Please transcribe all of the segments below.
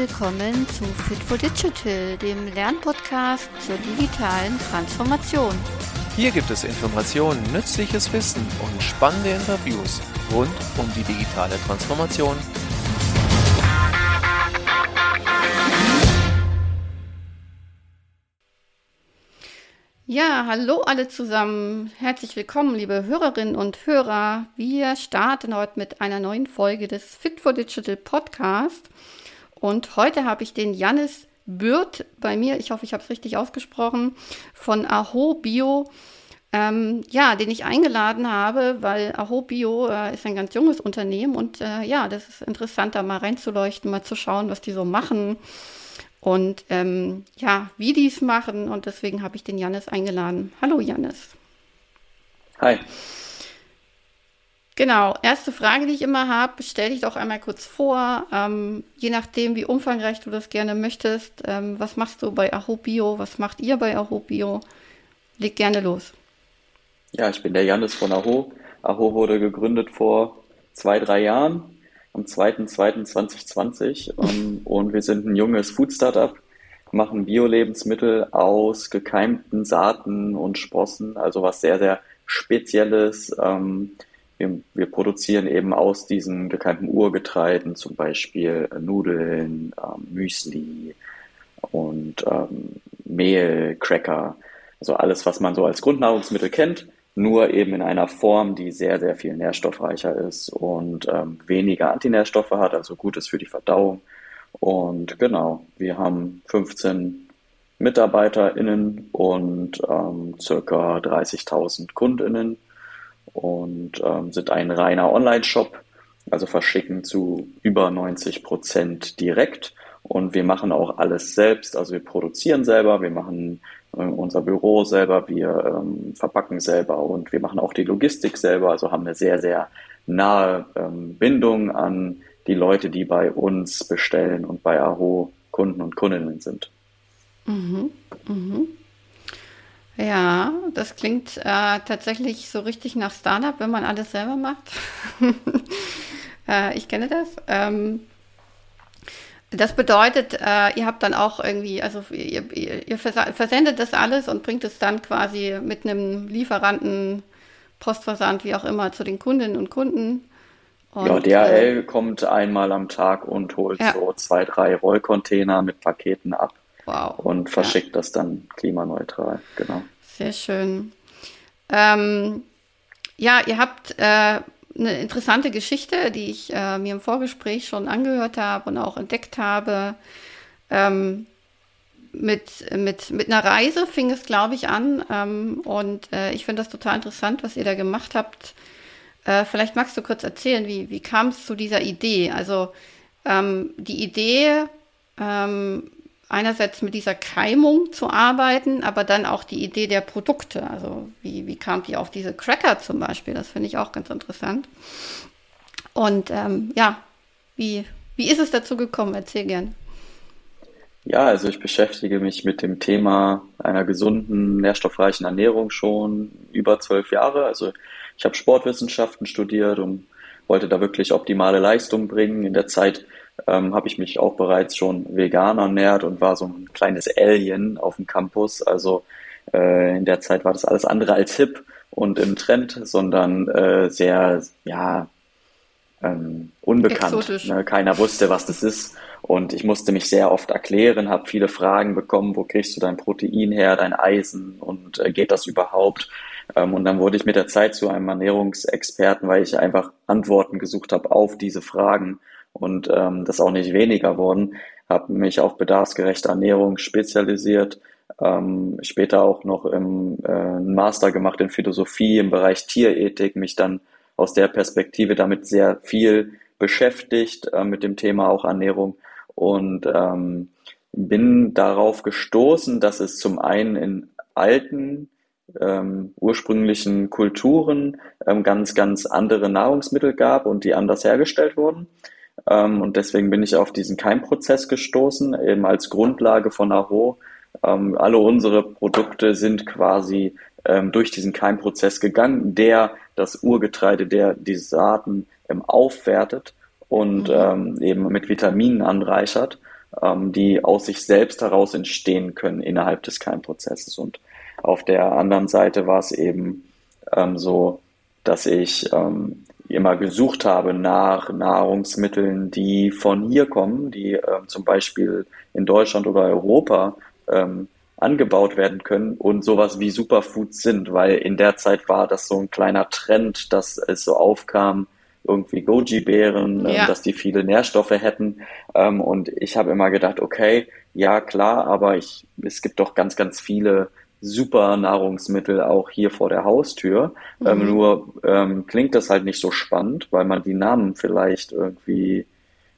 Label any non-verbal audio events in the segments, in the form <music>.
willkommen zu Fit for Digital, dem Lernpodcast zur digitalen Transformation. Hier gibt es Informationen, nützliches Wissen und spannende Interviews rund um die digitale Transformation. Ja, hallo alle zusammen. Herzlich willkommen, liebe Hörerinnen und Hörer. Wir starten heute mit einer neuen Folge des Fit for Digital Podcast. Und heute habe ich den Jannis Bürt bei mir, ich hoffe, ich habe es richtig ausgesprochen, von Aho Bio. Ähm, ja, den ich eingeladen habe, weil Aho Bio äh, ist ein ganz junges Unternehmen und äh, ja, das ist interessant, da mal reinzuleuchten, mal zu schauen, was die so machen und ähm, ja, wie die es machen. Und deswegen habe ich den Jannis eingeladen. Hallo Jannis. Hi. Genau, erste Frage, die ich immer habe, stell dich doch einmal kurz vor, ähm, je nachdem, wie umfangreich du das gerne möchtest. Ähm, was machst du bei Aho Bio? Was macht ihr bei Aho Bio? Leg gerne los. Ja, ich bin der Janis von Aho. Aho wurde gegründet vor zwei, drei Jahren, am 2.2.2020. Ähm, und wir sind ein junges Food-Startup, machen Bio-Lebensmittel aus gekeimten Saaten und Sprossen, also was sehr, sehr Spezielles. Ähm, wir, wir produzieren eben aus diesen gekeimten Urgetreiden zum Beispiel Nudeln, ähm, Müsli und ähm, Mehl, Cracker, also alles, was man so als Grundnahrungsmittel kennt, nur eben in einer Form, die sehr, sehr viel nährstoffreicher ist und ähm, weniger Antinährstoffe hat, also gut ist für die Verdauung. Und genau, wir haben 15 MitarbeiterInnen und ähm, circa 30.000 KundInnen und ähm, sind ein reiner Online-Shop, also verschicken zu über 90 Prozent direkt. Und wir machen auch alles selbst, also wir produzieren selber, wir machen äh, unser Büro selber, wir ähm, verpacken selber und wir machen auch die Logistik selber, also haben eine sehr, sehr nahe ähm, Bindung an die Leute, die bei uns bestellen und bei Aho Kunden und Kundinnen sind. Mhm. Mhm. Ja, das klingt äh, tatsächlich so richtig nach Startup, wenn man alles selber macht. <laughs> äh, ich kenne das. Ähm, das bedeutet, äh, ihr habt dann auch irgendwie, also ihr, ihr, ihr, versendet das alles und bringt es dann quasi mit einem Lieferanten, Postversand, wie auch immer, zu den Kundinnen und Kunden. Und, ja, DHL äh, kommt einmal am Tag und holt ja. so zwei, drei Rollcontainer mit Paketen ab. Wow. Und verschickt ja. das dann klimaneutral, genau. Sehr schön. Ähm, ja, ihr habt äh, eine interessante Geschichte, die ich äh, mir im Vorgespräch schon angehört habe und auch entdeckt habe. Ähm, mit, mit, mit einer Reise fing es, glaube ich, an. Ähm, und äh, ich finde das total interessant, was ihr da gemacht habt. Äh, vielleicht magst du kurz erzählen, wie, wie kam es zu dieser Idee? Also ähm, die Idee, ähm, einerseits mit dieser Keimung zu arbeiten, aber dann auch die Idee der Produkte. Also wie, wie kamt ihr auf diese Cracker zum Beispiel? Das finde ich auch ganz interessant. Und ähm, ja, wie, wie ist es dazu gekommen? Erzähl gern. Ja, also ich beschäftige mich mit dem Thema einer gesunden, nährstoffreichen Ernährung schon über zwölf Jahre. Also ich habe Sportwissenschaften studiert und wollte da wirklich optimale Leistung bringen. In der Zeit ähm, habe ich mich auch bereits schon vegan ernährt und war so ein kleines Alien auf dem Campus. Also äh, in der Zeit war das alles andere als hip und im Trend, sondern äh, sehr, ja, ähm, unbekannt. Ne? Keiner wusste, was das ist. Und ich musste mich sehr oft erklären, habe viele Fragen bekommen, wo kriegst du dein Protein her, dein Eisen und äh, geht das überhaupt? Ähm, und dann wurde ich mit der Zeit zu einem Ernährungsexperten, weil ich einfach Antworten gesucht habe auf diese Fragen und ähm, das auch nicht weniger worden. Habe mich auf bedarfsgerechte Ernährung spezialisiert, ähm, später auch noch im äh, Master gemacht in Philosophie im Bereich Tierethik, mich dann aus der Perspektive damit sehr viel beschäftigt äh, mit dem Thema auch Ernährung und ähm, bin darauf gestoßen, dass es zum einen in alten ähm, ursprünglichen Kulturen ähm, ganz, ganz andere Nahrungsmittel gab und die anders hergestellt wurden. Ähm, und deswegen bin ich auf diesen Keimprozess gestoßen, eben als Grundlage von Aho. Ähm, alle unsere Produkte sind quasi ähm, durch diesen Keimprozess gegangen, der das Urgetreide, der die Saaten aufwertet und mhm. eben mit Vitaminen anreichert. die aus sich selbst heraus entstehen können innerhalb des Keimprozesses. Und auf der anderen Seite war es eben so, dass ich ähm, immer gesucht habe nach Nahrungsmitteln, die von hier kommen, die ähm, zum Beispiel in Deutschland oder Europa ähm, angebaut werden können und sowas wie Superfoods sind, weil in der Zeit war das so ein kleiner Trend, dass es so aufkam, irgendwie Goji-Beeren, ähm, ja. dass die viele Nährstoffe hätten. Ähm, und ich habe immer gedacht, okay, ja klar, aber ich, es gibt doch ganz, ganz viele super Nahrungsmittel auch hier vor der Haustür. Ähm, mhm. Ähm, nur ähm, klingt das halt nicht so spannend, weil man die Namen vielleicht irgendwie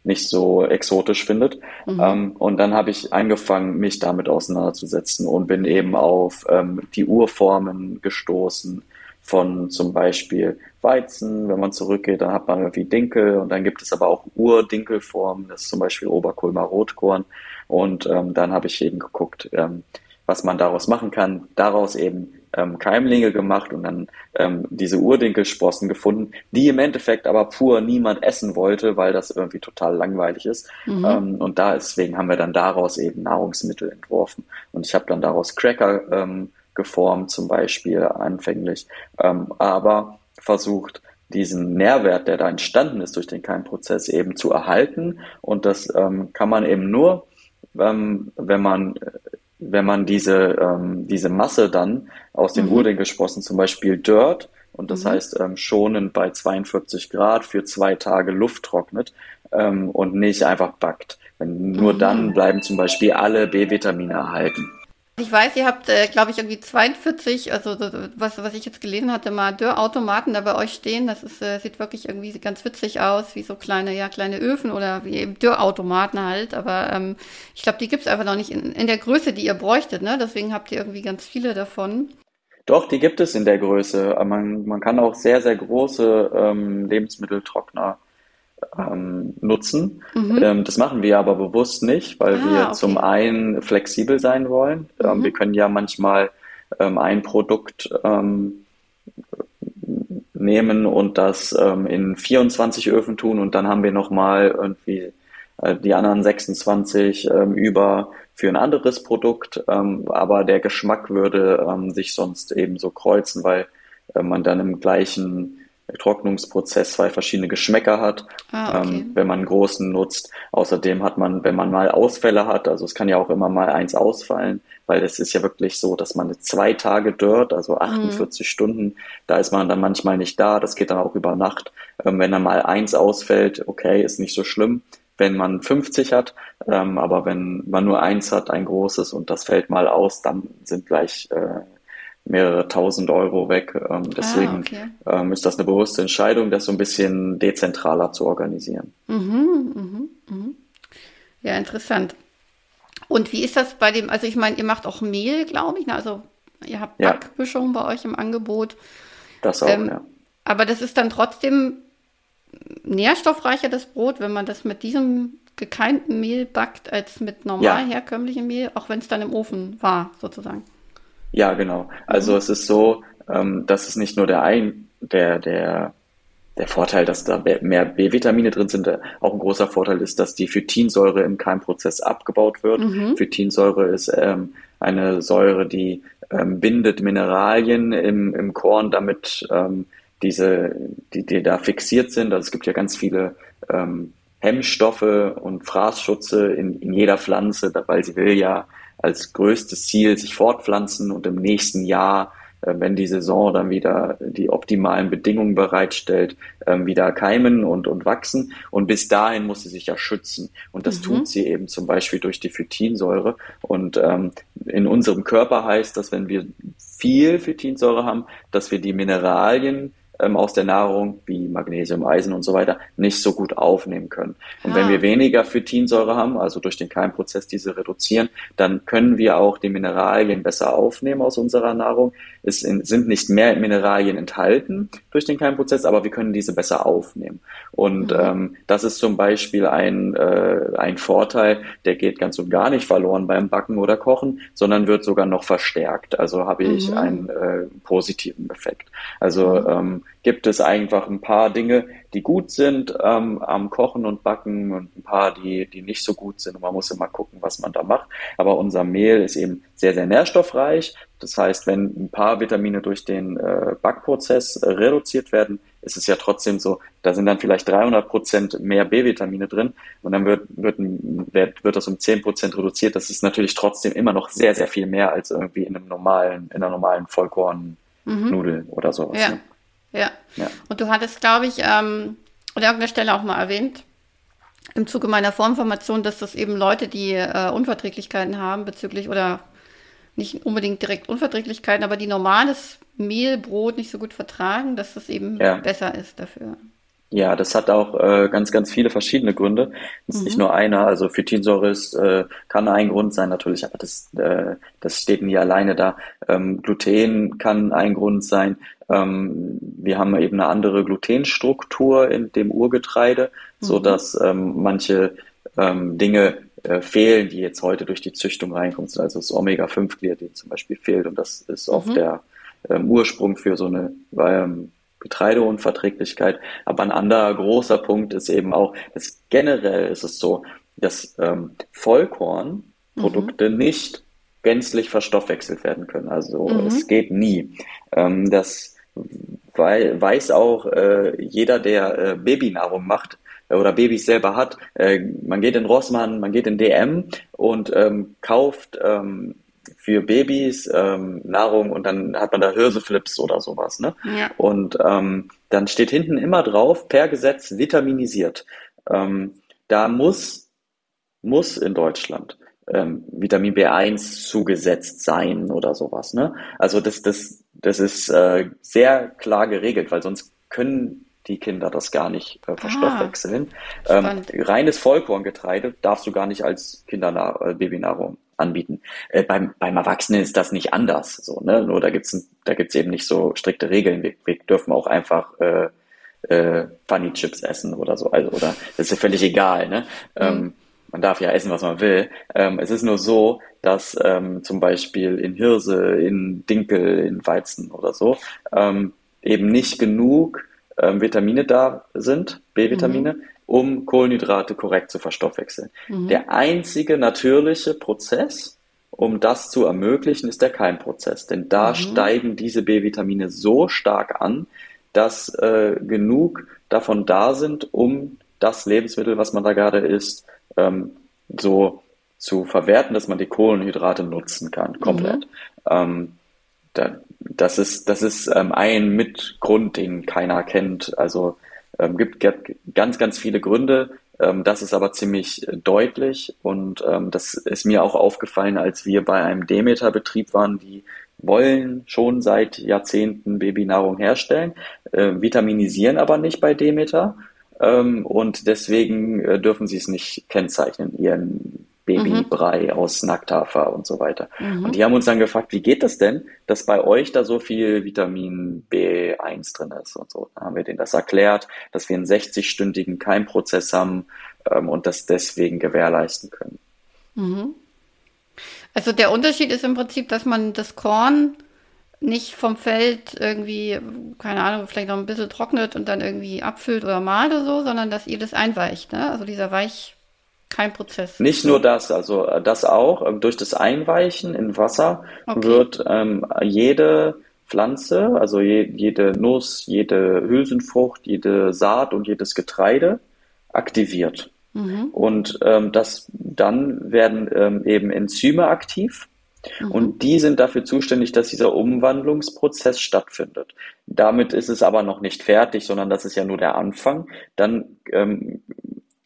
nicht so exotisch findet. Mhm. Ähm, und dann habe ich angefangen, mich damit auseinanderzusetzen und bin eben auf ähm, die Urformen gestoßen von zum Beispiel Weizen. Wenn man zurückgeht, dann hat man irgendwie Dinkel und dann gibt es aber auch Urdinkelformen, das ist zum Beispiel Oberkulmer Rotkorn. Und ähm, dann habe ich eben geguckt, ähm, was man daraus machen kann. Daraus eben ähm, Keimlinge gemacht und dann ähm, diese Urdinkelsprossen gefunden, die im Endeffekt aber pur niemand essen wollte, weil das irgendwie total langweilig ist. Mhm. Ähm, und da deswegen haben wir dann daraus eben Nahrungsmittel entworfen. Und ich habe dann daraus Cracker ähm, geformt, zum Beispiel anfänglich, ähm, aber versucht, diesen Nährwert, der da entstanden ist durch den Keimprozess, eben zu erhalten. Und das ähm, kann man eben nur, ähm, wenn man wenn man diese, ähm, diese Masse dann aus den mhm. Urdengesprossen, zum Beispiel Dirt, und das mhm. heißt ähm, schonend bei 42 Grad für zwei Tage Luft trocknet ähm, und nicht einfach backt. Wenn, nur mhm. dann bleiben zum Beispiel alle B-Vitamine erhalten. Ich weiß, ihr habt, äh, glaube ich, irgendwie 42, also was, was ich jetzt gelesen hatte, mal Dörrautomaten da bei euch stehen. Das ist, äh, sieht wirklich irgendwie ganz witzig aus, wie so kleine, ja, kleine Öfen oder wie eben Dörrautomaten halt. Aber ähm, ich glaube, die gibt es einfach noch nicht in, in der Größe, die ihr bräuchtet, ne? Deswegen habt ihr irgendwie ganz viele davon. Doch, die gibt es in der Größe. Man, man kann auch sehr, sehr große ähm, Lebensmitteltrockner ähm, nutzen. Mhm. Ähm, das machen wir aber bewusst nicht, weil ah, wir okay. zum einen flexibel sein wollen. Ähm, mhm. wir können ja manchmal ähm, ein Produkt ähm, nehmen und das ähm, in 24 Öfen tun und dann haben wir nochmal irgendwie äh, die anderen 26 über für ein anderes Produkt, aber der Geschmack würde sich sonst eben so kreuzen, weil äh, man dann im gleichen Trocknungsprozess zwei verschiedene Geschmäcker hat, ah, okay. ähm, wenn man einen großen nutzt. Außerdem hat man, wenn man mal Ausfälle hat, also es kann ja auch immer mal eins ausfallen, weil es ist ja wirklich so, dass man zwei Tage dort, also 48 mhm. Stunden, da ist man dann manchmal nicht da, das geht dann auch über Nacht. Ähm, wenn dann mal eins ausfällt, okay, ist nicht so schlimm wenn man 50 hat, ähm, aber wenn man nur eins hat, ein großes und das fällt mal aus, dann sind gleich äh, mehrere tausend Euro weg. Ähm, deswegen ah, okay. ähm, ist das eine bewusste Entscheidung, das so ein bisschen dezentraler zu organisieren. Mhm, mhm, mhm. Ja, interessant. Und wie ist das bei dem, also ich meine, ihr macht auch Mehl, glaube ich, ne? also ihr habt ja. bei euch im Angebot. Das auch, ähm, ja. Aber das ist dann trotzdem nährstoffreicher, das Brot, wenn man das mit diesem gekeimten Mehl backt, als mit normal ja. herkömmlichem Mehl, auch wenn es dann im Ofen war, sozusagen. Ja, genau. Also mhm. es ist so, ähm, dass es nicht nur der ein, der, der, der Vorteil, dass da mehr B-Vitamine drin sind, äh, auch ein großer Vorteil ist, dass die Phytinsäure im Keimprozess abgebaut wird. Mhm. Phytinsäure ist ähm, eine Säure, die ähm, bindet Mineralien im, im Korn, damit ähm, diese, die, die da fixiert sind. Also es gibt ja ganz viele ähm, Hemmstoffe und Fraßschutze in, in jeder Pflanze, weil sie will ja als größtes Ziel sich fortpflanzen und im nächsten Jahr, äh, wenn die Saison dann wieder die optimalen Bedingungen bereitstellt, äh, wieder keimen und, und wachsen. Und bis dahin muss sie sich ja schützen. Und das mhm. tut sie eben zum Beispiel durch die Phytinsäure. Und ähm, in unserem Körper heißt das, wenn wir viel Phytinsäure haben, dass wir die Mineralien ähm, aus der Nahrung, wie Magnesium, Eisen und so weiter, nicht so gut aufnehmen können. Und ah. wenn wir weniger Phytinsäure haben, also durch den Keimprozess diese reduzieren, dann können wir auch die Mineralien besser aufnehmen aus unserer Nahrung. Es sind nicht mehr Mineralien enthalten durch den Keimprozess, aber wir können diese besser aufnehmen. Und mhm. ähm, das ist zum Beispiel ein, äh, ein Vorteil, der geht ganz und gar nicht verloren beim Backen oder Kochen, sondern wird sogar noch verstärkt. Also habe ich mhm. einen äh, positiven Effekt. Also mhm. ähm, gibt es einfach ein paar Dinge, die gut sind ähm, am Kochen und Backen und ein paar, die, die nicht so gut sind. Und man muss immer gucken, was man da macht. Aber unser Mehl ist eben sehr, sehr nährstoffreich. Das heißt, wenn ein paar Vitamine durch den äh, Backprozess äh, reduziert werden, ist es ja trotzdem so, da sind dann vielleicht 300 Prozent mehr B-Vitamine drin und dann wird, wird, wird, wird das um 10 Prozent reduziert. Das ist natürlich trotzdem immer noch sehr, sehr viel mehr als irgendwie in einem normalen, in einer normalen Vollkorn-Nudel mhm. oder sowas. Ja. Ne? Ja. Ja. Und du hattest, glaube ich, ähm, an irgendeiner Stelle auch mal erwähnt, im Zuge meiner Formformation, dass das eben Leute, die äh, Unverträglichkeiten haben bezüglich oder nicht unbedingt direkt Unverträglichkeiten, aber die normales Mehl, Brot nicht so gut vertragen, dass das eben ja. besser ist dafür. Ja, das hat auch äh, ganz, ganz viele verschiedene Gründe. Das ist mhm. nicht nur einer. Also Phytinsäure ist, äh, kann ein Grund sein natürlich, aber das, äh, das steht nie alleine da. Ähm, Gluten kann ein Grund sein. Ähm, wir haben eben eine andere Glutenstruktur in dem Urgetreide, mhm. so dass ähm, manche ähm, Dinge äh, fehlen, die jetzt heute durch die Züchtung reinkommen. Also das Omega-5-Gliadin zum Beispiel fehlt und das ist oft mhm. der ähm, Ursprung für so eine ähm, Getreideunverträglichkeit. Aber ein anderer großer Punkt ist eben auch, dass generell ist es so, dass ähm, Vollkornprodukte mhm. nicht gänzlich verstoffwechselt werden können. Also mhm. es geht nie. Ähm, das weiß auch äh, jeder, der äh, Babynahrung macht äh, oder Babys selber hat. Äh, man geht in Rossmann, man geht in DM und ähm, kauft ähm, für Babys ähm, Nahrung und dann hat man da Hirseflips oder sowas. Ne? Ja. Und ähm, dann steht hinten immer drauf, per Gesetz vitaminisiert. Ähm, da muss, muss in Deutschland ähm, Vitamin B1 zugesetzt sein oder sowas. Ne? Also das, das, das ist äh, sehr klar geregelt, weil sonst können die Kinder das gar nicht äh, verstoffwechseln. Ah, ähm, reines Vollkorngetreide darfst du gar nicht als Kindernahr äh, Babynahrung anbieten. Äh, beim, beim Erwachsenen ist das nicht anders. So, ne? Nur da gibt's da gibt's eben nicht so strikte Regeln. Wir, wir dürfen auch einfach äh, äh, Funny Chips essen oder so. Also, oder das ist ja völlig egal. Ne? Mhm. Ähm, man darf ja essen, was man will. Ähm, es ist nur so, dass ähm, zum Beispiel in Hirse, in Dinkel, in Weizen oder so ähm, eben nicht genug ähm, Vitamine da sind, B-Vitamine, mhm. Um Kohlenhydrate korrekt zu verstoffwechseln. Mhm. Der einzige natürliche Prozess, um das zu ermöglichen, ist der Keimprozess. Denn da mhm. steigen diese B-Vitamine so stark an, dass äh, genug davon da sind, um das Lebensmittel, was man da gerade isst, ähm, so zu verwerten, dass man die Kohlenhydrate nutzen kann, komplett. Mhm. Ähm, da, das ist, das ist ähm, ein Mitgrund, den keiner kennt. Also ähm, gibt, gibt ganz, ganz viele Gründe. Ähm, das ist aber ziemlich deutlich und ähm, das ist mir auch aufgefallen, als wir bei einem Demeter-Betrieb waren, die wollen schon seit Jahrzehnten Babynahrung herstellen, äh, vitaminisieren aber nicht bei Demeter ähm, und deswegen äh, dürfen sie es nicht kennzeichnen, ihren Babybrei mhm. aus Nackthafer und so weiter. Mhm. Und die haben uns dann gefragt, wie geht das denn, dass bei euch da so viel Vitamin B1 drin ist und so. Dann haben wir denen das erklärt, dass wir einen 60-stündigen Keimprozess haben ähm, und das deswegen gewährleisten können. Mhm. Also der Unterschied ist im Prinzip, dass man das Korn nicht vom Feld irgendwie, keine Ahnung, vielleicht noch ein bisschen trocknet und dann irgendwie abfüllt oder malt oder so, sondern dass ihr das einweicht, ne? Also dieser Weich, kein Prozess. Nicht nur das, also äh, das auch. Ähm, durch das Einweichen in Wasser okay. wird ähm, jede Pflanze, also je, jede Nuss, jede Hülsenfrucht, jede Saat und jedes Getreide aktiviert. Mhm. Und ähm, das, dann werden ähm, eben Enzyme aktiv. Mhm. Und die sind dafür zuständig, dass dieser Umwandlungsprozess stattfindet. Damit ist es aber noch nicht fertig, sondern das ist ja nur der Anfang. Dann ähm,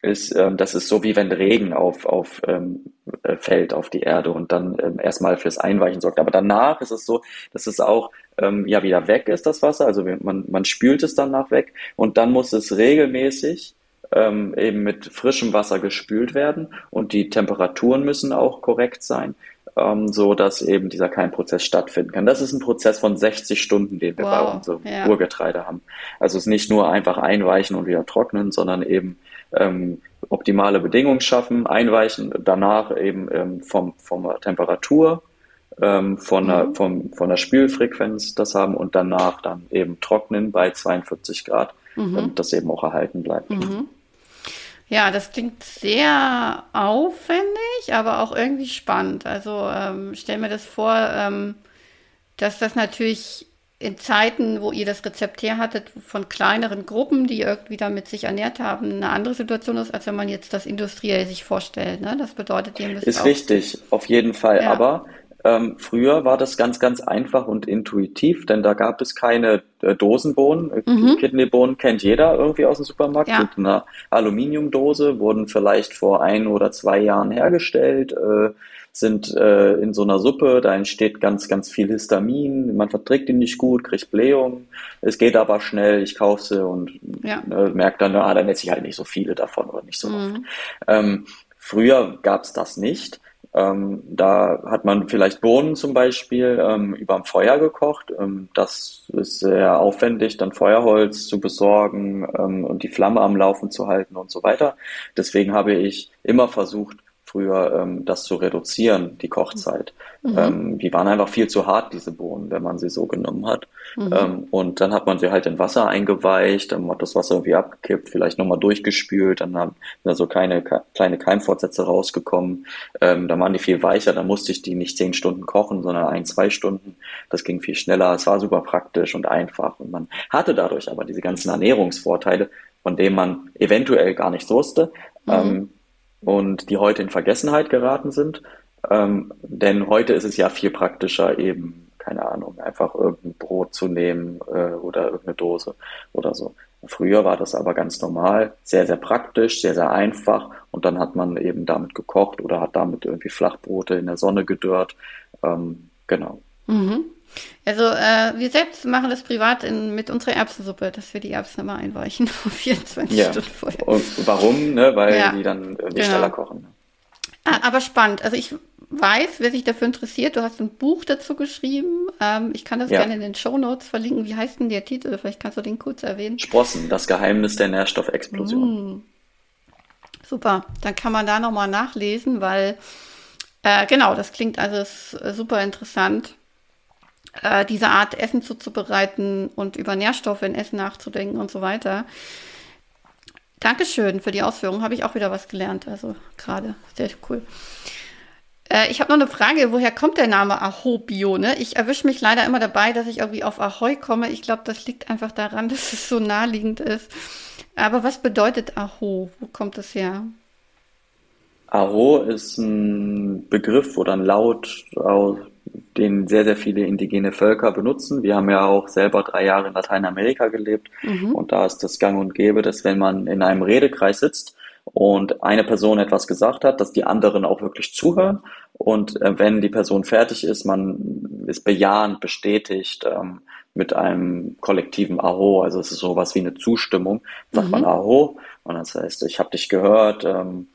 ist, ähm, das ist so wie wenn Regen auf, auf ähm, äh, fällt auf die Erde und dann ähm, erstmal fürs Einweichen sorgt. Aber danach ist es so, dass es auch ähm, ja wieder weg ist, das Wasser. Also man, man spült es danach weg und dann muss es regelmäßig ähm, eben mit frischem Wasser gespült werden und die Temperaturen müssen auch korrekt sein, ähm, so dass eben dieser Keimprozess stattfinden kann. Das ist ein Prozess von 60 Stunden, den wir wow, bei unserem ja. Urgetreide haben. Also es ist nicht nur einfach einweichen und wieder trocknen, sondern eben ähm, optimale Bedingungen schaffen, einweichen, danach eben ähm, vom, vom Temperatur ähm, von, der, vom, von der Spülfrequenz das haben und danach dann eben trocknen bei 42 Grad, damit das eben auch erhalten bleibt. Ja, das klingt sehr aufwendig, aber auch irgendwie spannend. Also ähm, stell mir das vor, ähm, dass das natürlich in Zeiten, wo ihr das Rezept her hattet, von kleineren Gruppen, die irgendwie damit sich ernährt haben, eine andere Situation ist, als wenn man jetzt das industriell sich vorstellt. Ne? Das bedeutet, ihr müsst Ist auch, richtig, auf jeden Fall. Ja. Aber ähm, früher war das ganz, ganz einfach und intuitiv, denn da gab es keine äh, Dosenbohnen. Äh, Kidneybohnen kennt jeder irgendwie aus dem Supermarkt. Mhm. Ja. In einer Aluminiumdose, wurden vielleicht vor ein oder zwei Jahren hergestellt, äh, sind äh, in so einer Suppe, da entsteht ganz, ganz viel Histamin, man verträgt die nicht gut, kriegt Blähungen. Es geht aber schnell, ich kaufe sie und Ja. äh, merke dann, ah, dann esse ich halt nicht so viele davon oder nicht so oft. Ähm, früher gab es das nicht. Ähm, da hat man vielleicht Bohnen zum Beispiel ähm, überm Feuer gekocht. Ähm, das ist sehr aufwendig, dann Feuerholz zu besorgen ähm, und die Flamme am Laufen zu halten und so weiter. Deswegen habe ich immer versucht, früher ähm, das zu reduzieren, die Kochzeit. Ähm, die waren einfach viel zu hart, diese Bohnen, wenn man sie so genommen hat. Ähm, und dann hat man sie halt in Wasser eingeweicht, dann hat das Wasser irgendwie abgekippt, vielleicht nochmal durchgespült, dann haben da so kleine, kleine Keimfortsätze rausgekommen. Ähm, dann waren die viel weicher, dann musste ich die nicht zehn Stunden kochen, sondern ein, zwei Stunden. Das ging viel schneller. Es war super praktisch und einfach. Und man hatte dadurch aber diese ganzen Ernährungsvorteile, von denen man eventuell gar nichts wusste. Ähm, und die heute in Vergessenheit geraten sind. Ähm, denn heute ist es ja viel praktischer, eben, keine Ahnung, einfach irgendein Brot zu nehmen äh, oder irgendeine Dose oder so. Früher war das aber ganz normal, sehr, sehr praktisch, sehr, sehr einfach und dann hat man eben damit gekocht oder hat damit irgendwie Flachbrote in der Sonne gedörrt. Ähm, genau. Also äh, wir selbst machen das privat in, mit unserer Erbsensuppe, dass wir die Erbsen immer einweichen, 24 Ja. Stunden vorher. Und warum? Ne? Weil Ja. die dann irgendwie Genau. schneller kochen. Ah, aber spannend. Also ich weiß, wer sich dafür interessiert, du hast ein Buch dazu geschrieben. Ähm, ich kann das Ja. gerne in den Shownotes verlinken. Wie heißt denn der Titel? Vielleicht kannst du den kurz erwähnen. Sprossen, das Geheimnis der Nährstoffexplosion. Super, dann kann man da nochmal nachlesen, weil äh, genau, das klingt also super interessant, äh, diese Art Essen zuzubereiten und über Nährstoffe in Essen nachzudenken und so weiter. Dankeschön für die Ausführungen, habe ich auch wieder was gelernt, also gerade sehr cool. Äh, ich habe noch eine Frage, woher kommt der Name Ahobio? Ne? Ich erwische mich leider immer dabei, dass ich irgendwie auf Ahoi komme. Ich glaube, das liegt einfach daran, <laughs> dass es so naheliegend ist. Aber was bedeutet Aho? Wo kommt das her? Aho ist ein Begriff oder ein Laut, au- den sehr, sehr viele indigene Völker benutzen. Wir haben ja auch selber drei Jahre in Lateinamerika gelebt. Und da ist das gang und gäbe, dass wenn man in einem Redekreis sitzt und eine Person etwas gesagt hat, dass die anderen auch wirklich zuhören. Und äh, wenn die Person fertig ist, man ist bejahend, bestätigt ähm, mit einem kollektiven Aho, also es ist sowas wie eine Zustimmung, sagt man Aho und das heißt, ich habe dich gehört, ähm,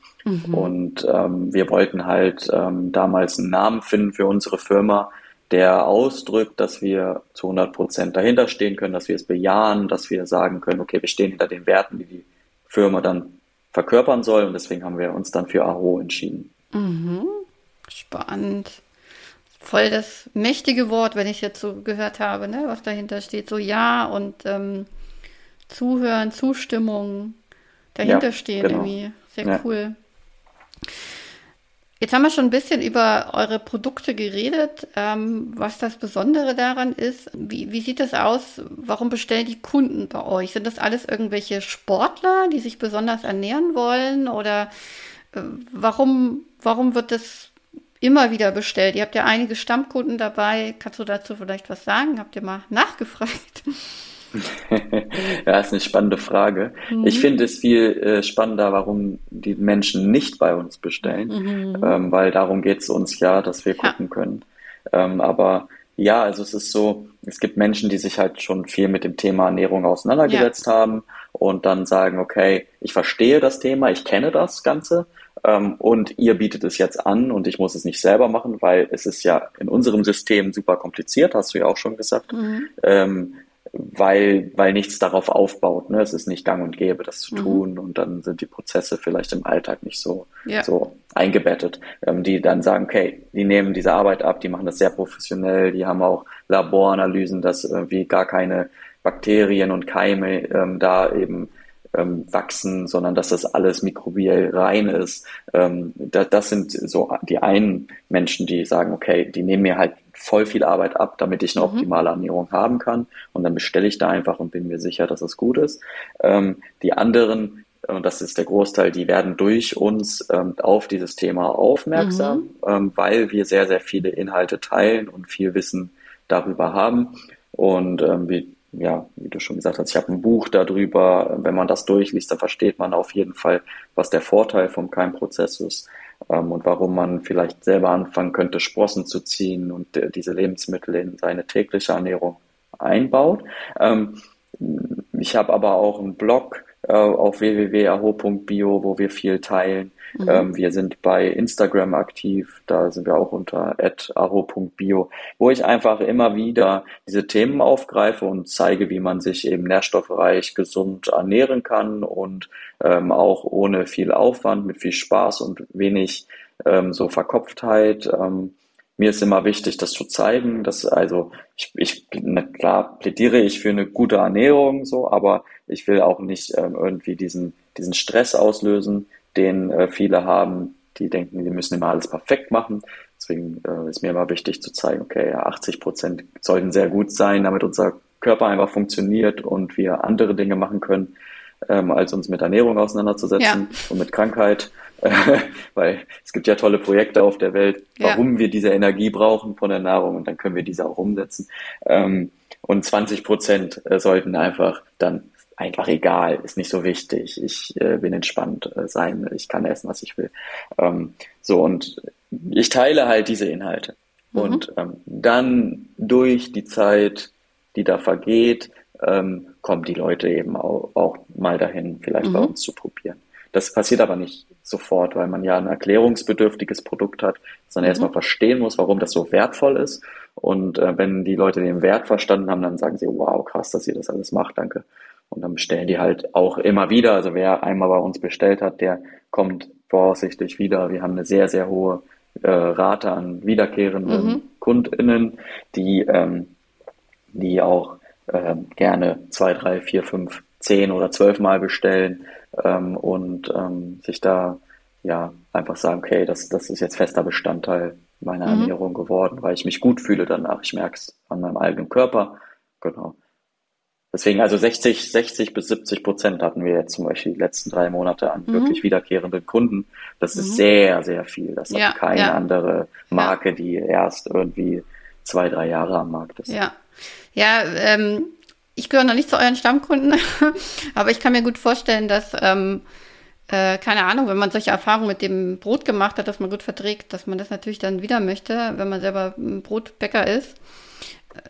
und ähm, wir wollten halt ähm, damals einen Namen finden für unsere Firma, der ausdrückt, dass wir zu 100 Prozent dahinter stehen können, dass wir es bejahen, dass wir sagen können, okay, wir stehen hinter den Werten, die die Firma dann verkörpern soll. Und deswegen haben wir uns dann für Aho entschieden. Spannend. Voll das mächtige Wort, wenn ich jetzt so gehört habe, ne, was dahinter steht. So Ja und ähm, Zuhören, Zustimmung, dahinter Ja, stehen genau. irgendwie. Sehr Ja. cool. Jetzt haben wir schon ein bisschen über eure Produkte geredet, ähm, was das Besondere daran ist. Wie, wie sieht das aus? Warum bestellen die Kunden bei euch? Sind das alles irgendwelche Sportler, die sich besonders ernähren wollen? Oder äh, warum, warum wird das immer wieder bestellt? Ihr habt ja einige Stammkunden dabei. Kannst du dazu vielleicht was sagen? Habt ihr mal <laughs> nachgefragt? <laughs> Ja, ist eine spannende Frage. Ich finde es viel äh, spannender, warum die Menschen nicht bei uns bestellen, ähm, weil darum geht es uns ja, dass wir Ja. gucken können. Ähm, aber ja, also es ist so, es gibt Menschen, die sich halt schon viel mit dem Thema Ernährung auseinandergesetzt haben und dann sagen, okay, ich verstehe das Thema, ich kenne das Ganze ähm, und ihr bietet es jetzt an und ich muss es nicht selber machen, weil es ist ja in unserem System super kompliziert, hast du ja auch schon gesagt. Ähm, weil, weil nichts darauf aufbaut. Ne? Es ist nicht gang und gäbe, das zu Mhm. tun und dann sind die Prozesse vielleicht im Alltag nicht so, Ja. so eingebettet, ähm, die dann sagen, okay, die nehmen diese Arbeit ab, die machen das sehr professionell, die haben auch Laboranalysen, dass irgendwie gar keine Bakterien und Keime ähm, da eben ähm, wachsen, sondern dass das alles mikrobiell rein ist. Ähm, da, das sind so die einen Menschen, die sagen, okay, die nehmen mir halt voll viel Arbeit ab, damit ich eine Mhm. optimale Ernährung haben kann. Und dann bestelle ich da einfach und bin mir sicher, dass es gut ist. Ähm, die anderen, und das ist der Großteil, die werden durch uns ähm, auf dieses Thema aufmerksam, ähm, weil wir sehr, sehr viele Inhalte teilen und viel Wissen darüber haben. Und ähm, wie, ja, wie du schon gesagt hast, ich habe ein Buch darüber. Wenn man das durchliest, dann versteht man auf jeden Fall, was der Vorteil vom Keimprozess ist und warum man vielleicht selber anfangen könnte, Sprossen zu ziehen und äh, diese Lebensmittel in seine tägliche Ernährung einbaut. Ähm, ich habe aber auch einen Blog äh, auf www.aho.bio, wo wir viel teilen. Mhm. Ähm, wir sind bei Instagram aktiv, da sind wir auch unter @aho.bio, wo ich einfach immer wieder diese Themen aufgreife und zeige, wie man sich eben nährstoffreich, gesund ernähren kann und ähm, auch ohne viel Aufwand, mit viel Spaß und wenig ähm, so Verkopftheit. Ähm, mir ist immer wichtig, das zu zeigen, dass also ich, ich na klar plädiere ich für eine gute Ernährung so, aber ich will auch nicht ähm, irgendwie diesen diesen Stress auslösen, den äh, viele haben, die denken, sie müssen immer alles perfekt machen. Deswegen äh, ist mir immer wichtig zu zeigen, okay, ja, 80 Prozent sollten sehr gut sein, damit unser Körper einfach funktioniert und wir andere Dinge machen können, ähm, als uns mit Ernährung auseinanderzusetzen Ja. und mit Krankheit. <laughs> Weil es gibt ja tolle Projekte auf der Welt, Ja. warum wir diese Energie brauchen von der Nahrung und dann können wir diese auch umsetzen. Ähm, und 20 Prozent äh, sollten einfach dann einfach egal, ist nicht so wichtig. Ich äh, bin entspannt äh, sein, ich kann essen, was ich will. Ähm, so und ich teile halt diese Inhalte. Mhm. Und ähm, dann durch die Zeit, die da vergeht, kommen die Leute eben auch, auch mal dahin, vielleicht bei Mhm. uns zu probieren. Das passiert aber nicht sofort, weil man ja ein erklärungsbedürftiges Produkt hat, sondern Mhm. erstmal verstehen muss, warum das so wertvoll ist. Und äh, wenn die Leute den Wert verstanden haben, dann sagen sie, wow, krass, dass ihr das alles macht, danke. Und dann bestellen die halt auch immer wieder. Also wer einmal bei uns bestellt hat, der kommt voraussichtlich wieder. Wir haben eine sehr, sehr hohe äh, Rate an wiederkehrenden Mhm. KundInnen, die, ähm, die auch ähm, gerne zwei, drei, vier, fünf, zehn oder zwölf Mal bestellen ähm, und ähm, sich da ja einfach sagen, okay, das, das ist jetzt fester Bestandteil meiner Mhm. Ernährung geworden, weil ich mich gut fühle danach. Ich merke es an meinem eigenen Körper. Genau. Deswegen also 60, 60 bis 70 Prozent hatten wir jetzt zum Beispiel die letzten drei Monate an Mhm. wirklich wiederkehrenden Kunden. Das Mhm. ist sehr, sehr viel. Das Ja, hat keine ja. andere Marke, die erst irgendwie zwei, drei Jahre am Markt ist. Ja, ja ähm, ich gehöre noch nicht zu euren Stammkunden, <laughs> aber ich kann mir gut vorstellen, dass, ähm, äh, keine Ahnung, wenn man solche Erfahrungen mit dem Brot gemacht hat, dass man gut verträgt, dass man das natürlich dann wieder möchte, wenn man selber ein Brotbäcker ist.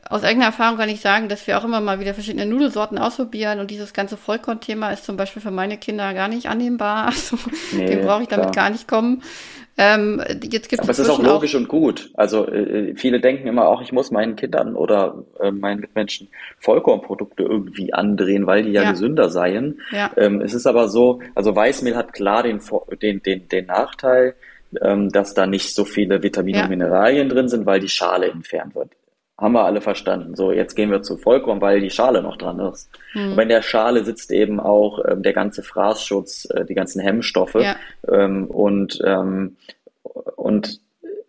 Aus eigener Erfahrung kann ich sagen, dass wir auch immer mal wieder verschiedene Nudelsorten ausprobieren und dieses ganze Vollkornthema ist zum Beispiel für meine Kinder gar nicht annehmbar. <laughs> Also Nee, dem brauche ich damit klar. gar nicht kommen. Ähm, jetzt gibt Aber es ist auch logisch und gut. Also äh, viele denken immer auch, ich muss meinen Kindern oder äh, meinen Mitmenschen Vollkornprodukte irgendwie andrehen, weil die ja, Ja. gesünder seien. Ja. Ähm, es ist aber so, also Weißmehl hat klar den, den, den, den Nachteil, ähm, dass da nicht so viele Vitamine Ja. und Mineralien drin sind, weil die Schale entfernt wird. Haben wir alle verstanden. So, jetzt gehen wir zu Vollkorn, weil die Schale noch dran ist. Hm. Aber in der Schale sitzt eben auch ähm, der ganze Fraßschutz, äh, die ganzen Hemmstoffe. Ja. Ähm, und, ähm, und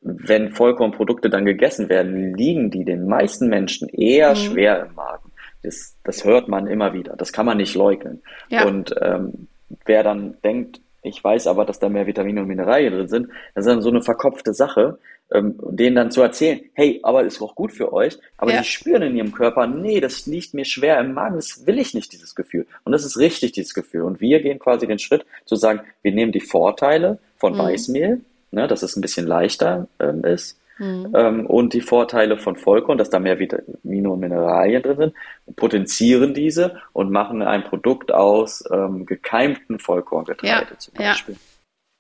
wenn Vollkornprodukte dann gegessen werden, liegen die den meisten Menschen eher Mhm. schwer im Magen. Das, das hört man immer wieder. Das kann man nicht leugnen. Ja. Und ähm, wer dann denkt, ich weiß aber, dass da mehr Vitamine und Mineralien drin sind, das ist dann so eine verkopfte Sache, ähm, denen dann zu erzählen, hey, aber ist auch gut für euch, aber Ja. die spüren in ihrem Körper, nee, das liegt mir schwer im Magen, das will ich nicht, dieses Gefühl. Und das ist richtig, dieses Gefühl. Und wir gehen quasi den Schritt zu sagen, wir nehmen die Vorteile von Mhm. Weißmehl, ne, dass es ein bisschen leichter ähm, ist, Hm. ähm, und die Vorteile von Vollkorn, dass da mehr Vitamine und Mineralien drin sind, potenzieren diese und machen ein Produkt aus ähm, gekeimten Vollkorngetreide Ja, zum ja.